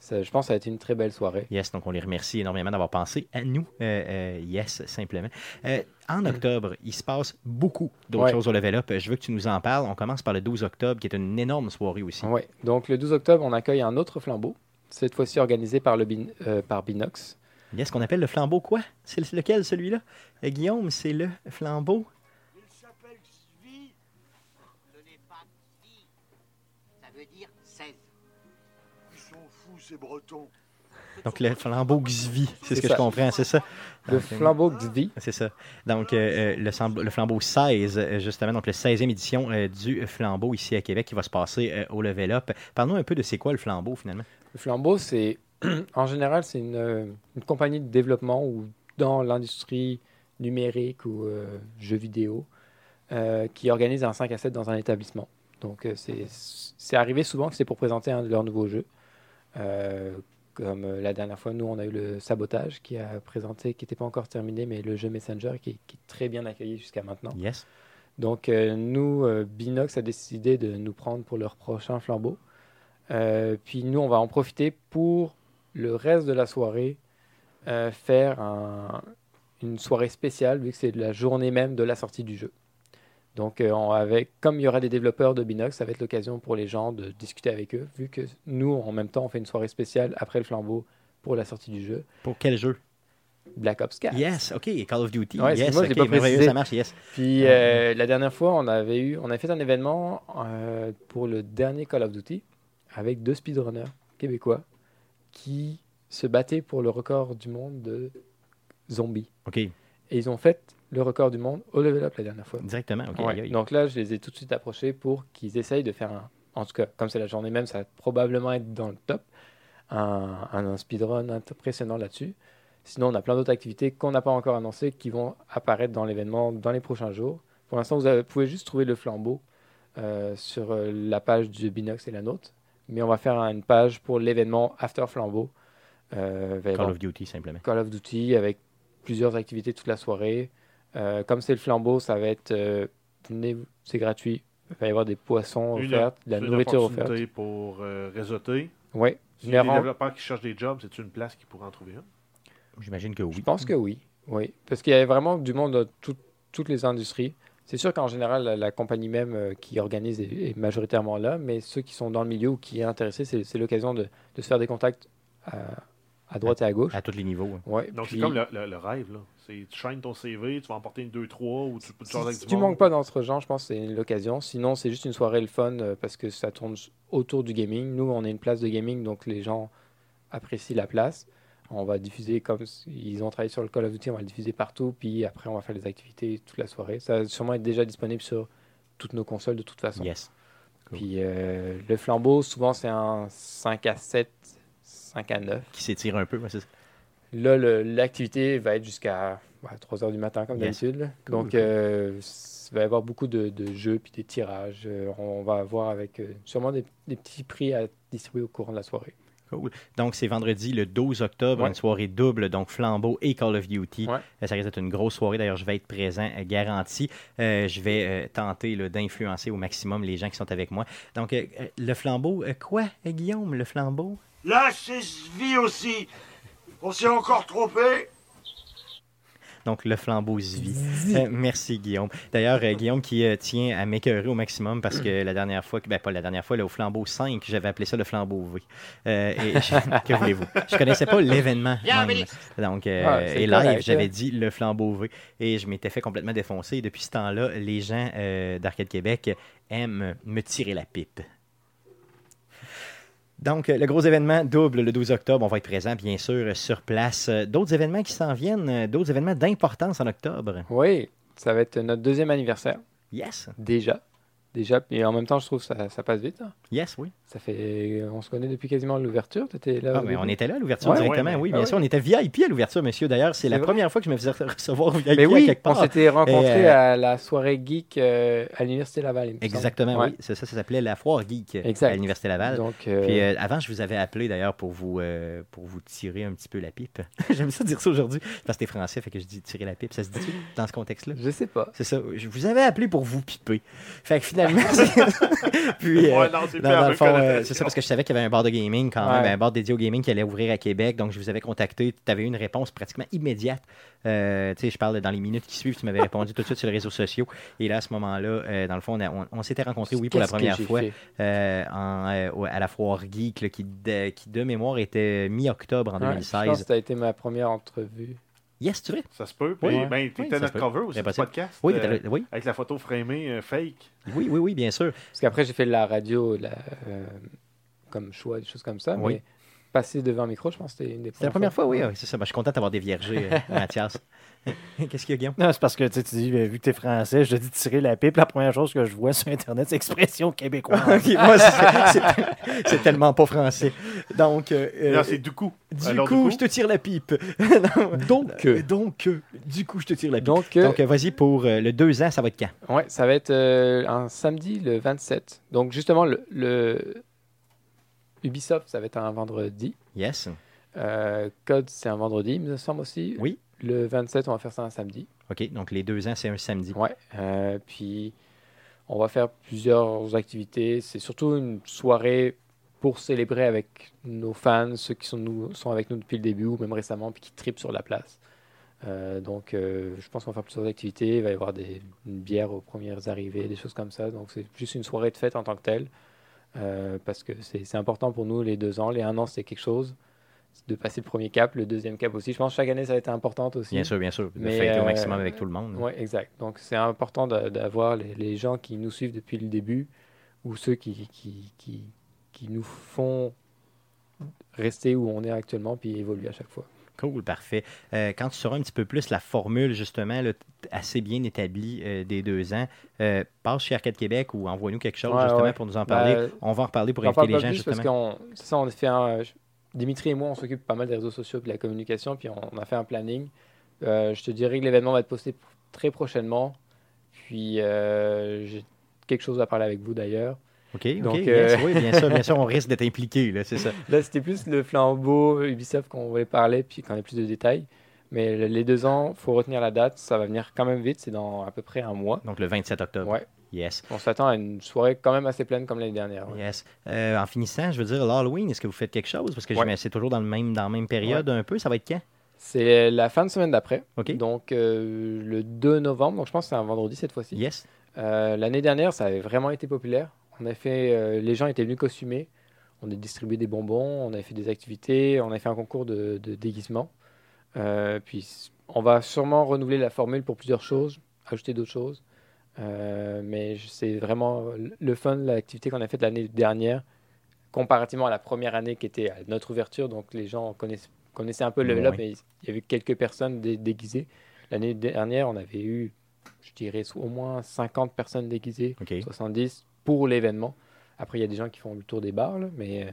ça- je pense que ça a été une très belle soirée. Yes, donc on les remercie énormément d'avoir pensé à nous. Euh, euh, yes, simplement. Euh, en octobre, il se passe beaucoup d'autres Ouais. choses au Level Up. Je veux que tu nous en parles. On commence par le 12 octobre, qui est une énorme soirée aussi. Ouais. Donc le 12 octobre, on accueille un autre flambeau, cette fois-ci organisé par, le Bin- euh, par Binox. Il y a ce qu'on appelle le flambeau quoi? C'est lequel, celui-là? Guillaume, c'est le flambeau. Donc, le flambeau Xvi, c'est ce que ça. je comprends, c'est ça? Le Donc, flambeau Xvi. C'est ça. Donc, euh, euh, le, flambeau 16, euh, justement, donc le 16e édition euh, du flambeau ici à Québec qui va se passer euh, au Level Up. Parle-nous un peu de c'est quoi le flambeau finalement? Le flambeau, c'est en général, c'est une, une compagnie de développement ou dans l'industrie numérique ou euh, jeux vidéo euh, qui organise un 5 à 7 dans un établissement. Donc, c'est c'est arrivé souvent que c'est pour présenter un de leurs nouveaux jeux. Euh, comme euh, la dernière fois, nous, on a eu le Sabotage qui a présenté, qui n'était pas encore terminé, mais le jeu Messenger qui, est- qui est très bien accueilli jusqu'à maintenant. Yes. Donc, euh, nous, euh, Binox a décidé de nous prendre pour leur prochain flambeau. Euh, puis nous, on va en profiter pour le reste de la soirée faire un- une soirée spéciale, vu que c'est la journée même de la sortie du jeu. Donc, euh, on- avec, comme il y aura des développeurs de Binox, ça va être l'occasion pour les gens de discuter avec eux, vu que nous, en même temps, on fait une soirée spéciale après le flambeau pour la sortie du jeu. Pour quel jeu? Black Ops 4. Yes, ok, Call of Duty. Ouais, yes, ok, pas précisé. ça marche, yes. Puis euh, la dernière fois, on avait eu, on a fait un événement euh, pour le dernier Call of Duty avec deux speedrunners québécois qui se battaient pour le record du monde de zombies. Ok, Et ils ont fait le record du monde au level up la dernière fois. directement. ok, Ouais. Donc là, je les ai tout de suite approchés pour qu'ils essayent de faire un. En tout cas, comme c'est la journée même, ça va probablement être dans le top. Un, un, un speedrun impressionnant là-dessus. Sinon, on a plein d'autres activités qu'on n'a pas encore annoncées qui vont apparaître dans l'événement dans les prochains jours. Pour l'instant, vous avez- pouvez juste trouver le flambeau euh, sur euh, la page du Binox et la nôtre. Mais on va faire une page pour l'événement After Flambeau. Euh, Call of Duty, simplement. Call of Duty avec plusieurs activités toute la soirée. Euh, comme c'est le flambeau, ça va être euh, venez, c'est gratuit. Il va y avoir des poissons Une- offerts, de la c'est une nourriture offerte. pour euh, réseauter. Oui, Si les développeurs qui cherchent des jobs, c'est une place qui pourrait en trouver une. J'imagine que Je oui. pense que oui. oui. Parce qu'il y a vraiment du monde dans tout- toutes les industries. C'est sûr qu'en général, la, la compagnie même euh, qui organise est, est majoritairement là, mais ceux qui sont dans le milieu ou qui est intéressé, c'est c'est l'occasion de, de se faire des contacts à, à droite et à gauche. À tous les niveaux. Ouais, Donc, puis- c'est comme le, le- le rêve. Là. C'est, tu chaînes ton CV, tu vas emporter une 2-3 ou tu peux te Si, si tu manques pas d'entre gens, je pense que c'est l'occasion. Sinon, c'est juste une soirée le fun euh, parce que ça tourne autour du gaming. Nous, on est une place de gaming, donc les gens apprécient la place. On va diffuser comme ils ont travaillé sur le Call of Duty, on va le diffuser partout. Puis après, on va faire les activités toute la soirée. Ça va sûrement être déjà disponible sur toutes nos consoles de toute façon. Yes. Puis euh, le flambeau, souvent, c'est un 5 à 7, 5 à 9. Qui s'étire un peu, ouais, c'est ça. Là, l'activité va être jusqu'à 3 heures du matin, comme Yes. d'habitude. Cool, Donc, cool. euh, il va y avoir beaucoup de, de jeux puis des tirages. Euh, on va avoir avec euh, sûrement des, des petits prix à distribuer au courant de la soirée. Cool. Donc, c'est vendredi le 12 octobre, Ouais. une soirée double, donc Flambeau et Call of Duty. Ouais. Ça risque d'être une grosse soirée. D'ailleurs, je vais être présent, garanti. Euh, je vais euh, tenter d'influencer au maximum les gens qui sont avec moi. Donc, euh, le flambeau, quoi, Guillaume, le flambeau? Là, c'est Svi aussi. On s'est encore trompé. Donc, le flambeau Zvi. Euh, merci, Guillaume. D'ailleurs, euh, Guillaume qui euh, tient à m'écœurer au maximum parce que la dernière fois, que- ben pas la dernière fois, là, au flambeau 5, j'avais appelé ça le flambeau V. Euh, et je- que voulez-vous? Je connaissais pas l'événement. Donc, euh, Ah, et live, j'avais dit le flambeau V. Et je m'étais fait complètement défoncer. Et depuis ce temps-là, les gens euh, d'Arcade Québec aiment me tirer la pipe. Donc, le gros événement double le 12 octobre. On va être présent, bien sûr, sur place. Euh, D'autres événements qui s'en viennent, euh, d'autres événements d'importance en octobre. Oui, ça va être notre deuxième anniversaire, Yes, déjà. Déjà, et en même temps, je trouve que ça, ça passe vite. hein. yes, oui. Ça fait, on se connaît depuis quasiment l'ouverture. Tu étais là. Ah, mais on était là à l'ouverture Ouais, directement, ouais, mais- oui, Ah bien ouais. sûr. On était VIP à l'ouverture, monsieur. D'ailleurs, c'est la vrai? première fois que je me faisais recevoir VIP Mais à oui, quelque on part. s'était rencontrés euh, à la soirée geek euh, à l'Université Laval. Exactement, oui. C'est ça, ça s'appelait la Foire Geek euh, Exact. à l'Université Laval. Donc, euh, Puis avant, je vous avais appelé d'ailleurs pour vous pour vous tirer un petit peu la pipe. J'aime ça dire ça aujourd'hui parce que t'es français, fait que je dis tirer la pipe. Ça se dit dans ce contexte-là? je sais pas. C'est ça. Je vous avais appelé pour vous piper. Fait que finalement. Puis, euh, Ouais, non, c'est dans, dans le fond, euh, c'est ça, parce que je savais qu'il y avait un bar de gaming quand Ouais. même, un bar dédié au gaming qui allait ouvrir à Québec. Donc, je vous avais contacté. Tu avais eu une réponse pratiquement immédiate. Euh, tu sais, je parle dans les minutes qui suivent. Tu m'avais répondu tout de suite sur les réseaux sociaux. Et là, à ce moment-là, euh, dans le fond, on, a- on- on s'était rencontrés, oui, pour la Qu'est-ce première fois euh, en, euh, à la foire Geek, là, qui, de, qui, de mémoire, était mi-octobre en Ouais, je pense 2016. que ça a été ma première entrevue. Yes, tu veux? Ça se peut. Puis, Oui. ben, Oui, t'étais ça notre cover aussi possible. podcast. Oui, euh, le- oui, avec la photo framée euh, fake. oui, oui, oui, bien sûr. Parce qu'après, j'ai fait de la radio la, euh, comme choix, des choses comme ça. Oui. Mais passer devant un micro, je pense que c'était une des C'est la première fois, oui, oui, c'est ça. Ben, je suis content d'avoir déviergé, euh, Mathias. Qu'est-ce qu'il y a, Guillaume? Non, c'est parce que tu tu dis, euh, vu que t'es français, je te dis tirer la pipe. La première chose que je vois sur Internet, c'est expression québécoise. Moi, c'est- tellement pas français. Donc, euh, euh, non, c'est du coup. du Alors, coup, je te tire la pipe. Non, Donc, euh, donc, euh, du coup, je te tire la pipe. Donc, euh, Donc, euh, vas-y pour euh, le 2 ans, ça va être quand? ouais, ça va être euh, un samedi le 27. Donc, justement, le, le Ubisoft, ça va être un vendredi. Yes. Euh, Code, c'est un vendredi, il me semble aussi. Oui. Le 27, on va faire ça un samedi. OK, donc les deux ans, c'est un samedi. Ouais. euh, puis, on va faire plusieurs activités. C'est surtout une soirée pour célébrer avec nos fans, ceux qui sont, nous, sont avec nous depuis le début ou même récemment, puis qui tripent sur la place. Euh, donc, euh, je pense qu'on va faire plusieurs activités. Il va y avoir des, une bière aux premières arrivées, des choses comme ça. Donc, c'est juste une soirée de fête en tant que telle. Euh, parce que c'est important pour nous, les deux ans. Les un an, c'est quelque chose. De passer le premier cap, le deuxième cap aussi. Je pense que chaque année, ça va être important aussi. Bien sûr, bien sûr. De Mais, fêter au euh, maximum avec tout le monde. Oui, exact. Donc, c'est important d'a- d'avoir les, les gens qui nous suivent depuis le début ou ceux qui, qui, qui, qui nous font rester où on est actuellement puis évoluer à chaque fois. Cool, parfait. Euh, quand tu sauras un petit peu plus la formule, justement, là, assez bien établie euh, des deux ans, euh, passe chez Arcade Québec ou envoie-nous quelque chose, Ouais, justement, ouais. pour nous en parler. Ben, on va en reparler pour inviter les gens, parce justement. qu'on c'est ça, on a fait un, Dimitri et moi, on s'occupe pas mal des réseaux sociaux et de la communication, puis on, on a fait un planning. Je te dirais que l'événement va être posté très prochainement. Puis j'ai quelque chose à parler avec vous d'ailleurs. OK, Donc, yes, euh, oui, bien sûr, bien sûr, on risque d'être impliqué, là, c'est ça. Là, c'était plus le flambeau Ubisoft qu'on voulait parler, puis qu'on ait plus de détails. Mais le- les deux ans, faut retenir la date, ça va venir quand même vite, c'est dans à peu près un mois. Donc, le 27 octobre. Ouais. Yes. On s'attend à une soirée quand même assez pleine comme l'année dernière. ouais. Yes. Euh, en finissant, je veux dire, l'Halloween, est-ce que vous faites quelque chose? Parce que Ouais. c'est toujours dans, le même, dans la même période un peu. Ça va être quand? C'est la fin de semaine d'après, OK. donc euh, le 2 novembre, donc je pense que c'est un vendredi cette fois-ci. Yes. Euh, L'année dernière, ça avait vraiment été populaire. On a fait, euh, les gens étaient venus costumés. On a distribué des bonbons, on a fait des activités, on a fait un concours de, de déguisement. Euh, puis on va sûrement renouveler la formule pour plusieurs choses, ajouter d'autres choses. Euh, mais c'est vraiment le- fun, l'activité qu'on a faite l'année dernière, comparativement à la première année qui était à notre ouverture. Donc les gens connaissent- connaissaient un peu le level Ouais. mais il y avait quelques personnes dé- déguisées. L'année dernière, on avait eu, je dirais, au moins 50 personnes déguisées, OK. 70 pour l'événement. Après, il y a des gens qui font le tour des bars, là, mais euh,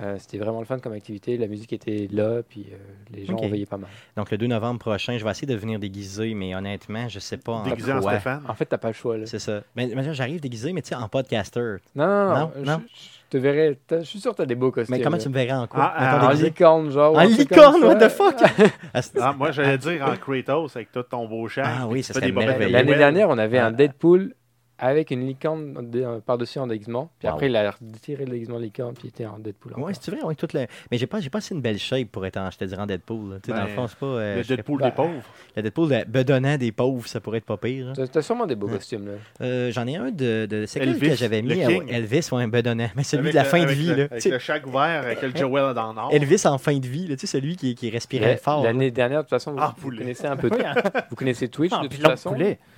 euh, c'était vraiment le fun comme activité. La musique était là, puis euh, les gens Ok. en veillaient pas mal. Donc, le 2 novembre prochain, je vais essayer de venir déguisé, mais honnêtement, je sais pas en Déguisé en quoi. Stéphane? En fait, t'as pas le choix. Là. C'est ça. Mais, mais j'arrive déguisé, mais tu sais, en podcaster. Non, non, non. Non, je, non? je te verrai. t'as- Je suis sûr que tu as des beaux costumes. Mais comment là. tu me verrais en quoi? Ah, En licorne, genre. En licorne, what the fuck? Ah, Ah, moi, j'allais dire en Kratos avec tout ton beau char. Ah oui, ça serait merveilleux. L'année dernière, on avait un Deadpool avec une licorne euh, par-dessus en déguisement. Puis Wow. après, il a retiré le déguisement licorne, puis il était en Deadpool. Ouais, encore. c'est vrai, ouais, toute la... Mais j'ai pas, j'ai pas assez une belle shape pour être en, je te dirais, en Deadpool. sais, dans Ben, le fond, c'est pas. euh, Le Deadpool des pauvres. Le Deadpool de bedonnant des pauvres, ça pourrait être pas pire. hein. T'as- sûrement des beaux Ouais. costumes, là. Euh, J'en ai un de. de c'est quel que j'avais mis Elvis, ouais, un bedonnant. Mais celui Avec de la le- fin de vie. le- là. Avec Tu sais, le chag ouvert, avec le Joel dans le nord. Elvis en fin de vie, là, tu sais, celui qui, qui respirait fort. L'année dernière, de toute façon, vous, Ah, connaissez un peu. Oui, hein. Vous connaissez Twitch, Ah, de toute façon.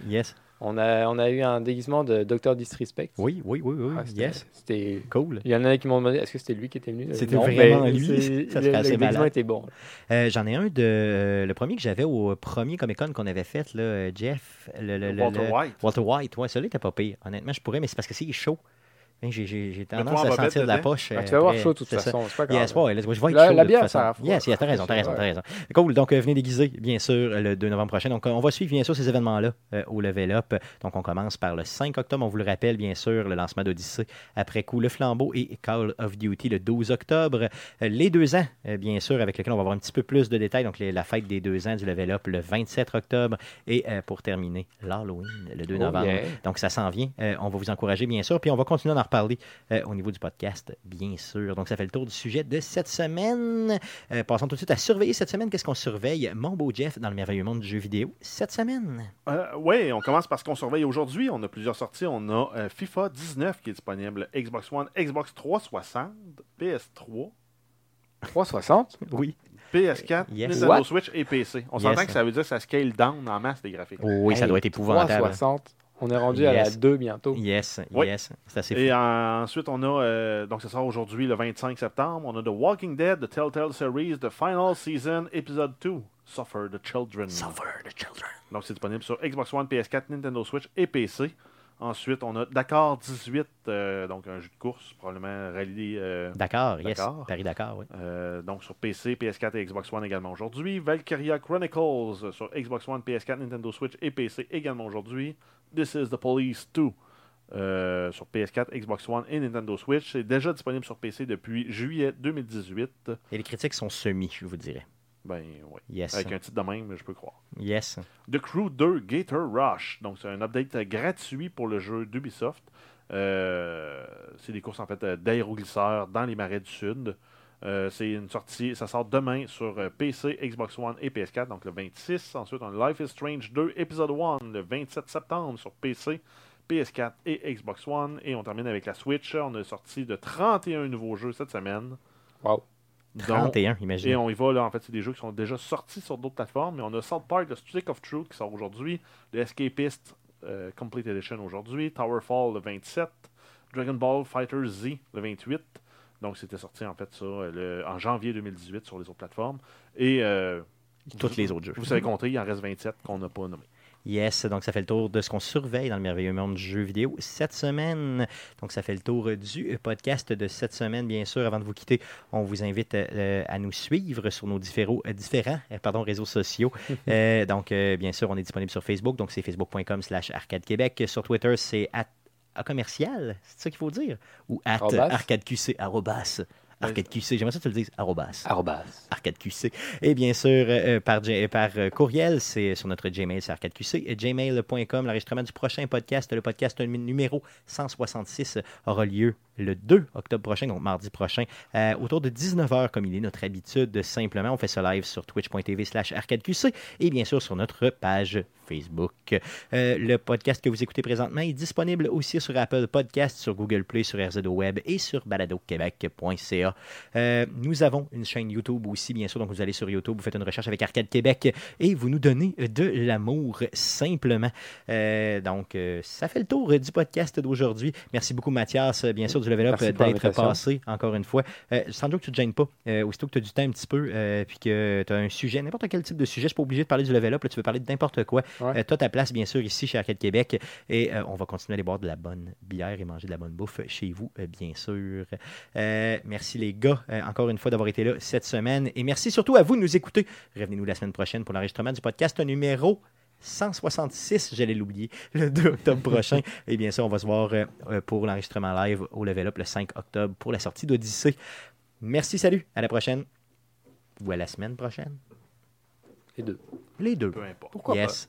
Yes. On a, on a eu un déguisement de Dr. Disrespect. Oui, oui, oui, oui. Ah, c'était- yes. C'était. Cool. Il y en a qui m'ont demandé est-ce que c'était lui qui était venu? C'était vraiment mais lui. Ça le- serait le assez déguisement malade. était bon. Euh, J'en ai un de. Le premier que j'avais au premier Comic Con qu'on avait fait, là, euh, Jeff. Le, le- le- Walter le- White. Walter White, ouais, celui-là était pas pire. Honnêtement, je pourrais, mais c'est parce que c'est chaud. J'ai j'ai- j'ai toi tendance en à sentir de la poche. Ben, euh, tu vas avoir après, chaud de toute façon, c'est pas grave. Yes, ouais, let's go. je vais être La- chaud, la bière, toute ça a. Yes, yes, t'as raison, t'as C'est raison, t'as raison. Cool, donc euh, venez déguiser, bien sûr, le 2 novembre prochain. Donc, on va suivre, bien sûr, ces événements-là euh, au Level Up. Donc, on commence par le 5 octobre, on vous le rappelle, bien sûr, le lancement d'Odyssey. Après coup, le flambeau et Call of Duty le 12 octobre. Les deux ans, bien sûr, avec lesquels on va avoir un petit peu plus de détails. Donc, les- la fête des deux ans du Level Up le 27 octobre. Et euh, pour terminer, l'Halloween le 2 Oh, novembre. yeah. Donc, ça s'en vient. Euh, on va vous encourager, bien sûr. Puis, on va continuer d'en reparler euh, au niveau du podcast, bien sûr. Donc, ça fait le tour du sujet de cette semaine. Euh, passons tout de suite à surveiller cette semaine. Qu'est-ce qu'on surveille, mon beau Jeff, dans le merveilleux monde du jeu vidéo cette semaine? oui, on commence par ce qu'on surveille aujourd'hui. On a plusieurs sorties. On a euh, FIFA 19 qui est disponible Xbox One, Xbox 360, PS3, 360 Oui. PS4, Yes. Nintendo What? Switch et PC. On Yes. s'entend que ça veut dire que ça scale down en masse des graphiques. Oui, ça doit être épouvantable. 360. On est rendu à la Yes. 2 bientôt. Yes, Oui. yes. C'est assez fou. Et euh, ensuite, on a, euh, donc ça sort aujourd'hui le 25 septembre, on a The Walking Dead, The Telltale Series, The Final Season, Episode 2, Suffer the Children. Suffer the children. Donc c'est disponible sur Xbox One, PS4, Nintendo Switch et PC. Ensuite, on a Dakar 18, euh, donc un jeu de course, probablement rallye. euh, D'accord, yes. D'accord. Paris-Dakar, oui. euh, donc sur PC, PS4 et Xbox One également aujourd'hui. Valkyria Chronicles sur Xbox One, PS4, Nintendo Switch et PC également aujourd'hui. This is the Police 2 euh, sur PS4, Xbox One et Nintendo Switch. C'est déjà disponible sur PC depuis juillet 2018. Et les critiques sont semis, je vous dirais. Ben oui. Yes. Avec un titre de même, je peux croire. Yes. The Crew 2 Gator Rush. Donc, c'est un update gratuit pour le jeu d'Ubisoft. Euh, c'est des courses en fait d'aéroglisseurs dans les marais du Sud. Euh, c'est une sortie, ça sort demain sur euh, PC, Xbox One et PS4, donc le 26. Ensuite, on a Life is Strange 2, épisode 1, le 27 septembre sur PC, PS4 et Xbox One. Et on termine avec la Switch. On a sorti de 31 nouveaux jeux cette semaine. Wow. Dont- 31, et imaginez. on y va, là, en fait, c'est des jeux qui sont déjà sortis sur d'autres plateformes. Mais on a South Park, The Stick of Truth qui sort aujourd'hui, The Escapist euh, Complete Edition aujourd'hui, Towerfall le 27, Dragon Ball Fighter Z le 28. Donc c'était sorti en fait ça le- en janvier 2018 sur les autres plateformes. Et euh, Toutes les autres jeux. vous savez compter, il en reste 27 qu'on n'a pas nommé. Yes, donc ça fait le tour de ce qu'on surveille dans le merveilleux monde du jeu vidéo cette semaine. Donc ça fait le tour du podcast de cette semaine. Bien sûr, avant de vous quitter, on vous invite euh, à nous suivre sur nos différents, euh, différents euh, pardon, réseaux sociaux. Euh, donc, euh, bien sûr, on est disponible sur Facebook, donc c'est facebook.com slash arcade québec. Sur Twitter, c'est commercial, c'est ça qu'il faut dire? Ou at arcadeqc, arrobas. Arcadeqc, j'aimerais ça que tu le dises, arrobas. Arrobas. Arcade QC. Et bien sûr, euh, euh, par, euh, courriel, c'est sur notre Gmail, c'est Arcade QC. Et Gmail.com, l'enregistrement du prochain podcast, le podcast num- numéro 166, aura lieu le 2 octobre prochain, donc mardi prochain, euh, autour de 19h, comme il est notre habitude. Simplement, on fait ça live sur twitch.tv slash arcadeqc et bien sûr sur notre page Facebook. Euh, le podcast que vous écoutez présentement est disponible aussi sur Apple Podcast, sur Google Play, sur RZO Web et sur baladoquebec.ca. Euh, nous avons une chaîne YouTube aussi, bien sûr. Donc, vous allez sur YouTube, vous faites une recherche avec Arcade Québec et vous nous donnez de l'amour simplement. Euh, donc, euh, ça fait le tour du podcast d'aujourd'hui. Merci beaucoup, Mathias, bien sûr, du Level Up, d'être passé encore une fois. Sans doute que tu ne te gênes pas. Aussitôt que tu as du temps un petit peu, puis que tu as un sujet, n'importe quel type de sujet, c'est pas obligé de parler du Level Up. là, tu veux parler de n'importe quoi. Ouais. tu as ta place, bien sûr, ici chez Arcade Québec. Et on va continuer à aller boire de la bonne bière et manger de la bonne bouffe chez vous, bien sûr. Merci les gars, euh, encore une fois, d'avoir été là cette semaine. Et merci surtout à vous de nous écouter. Revenez-nous la semaine prochaine pour l'enregistrement du podcast numéro 166, j'allais l'oublier, le 2 octobre prochain. Et bien sûr, on va se voir euh, euh, pour l'enregistrement live au Level Up le 5 octobre pour la sortie d'Odyssée. Merci, salut, à la prochaine. Ou à la semaine prochaine. Les deux. Les deux. Peu importe. Pourquoi pas? yes.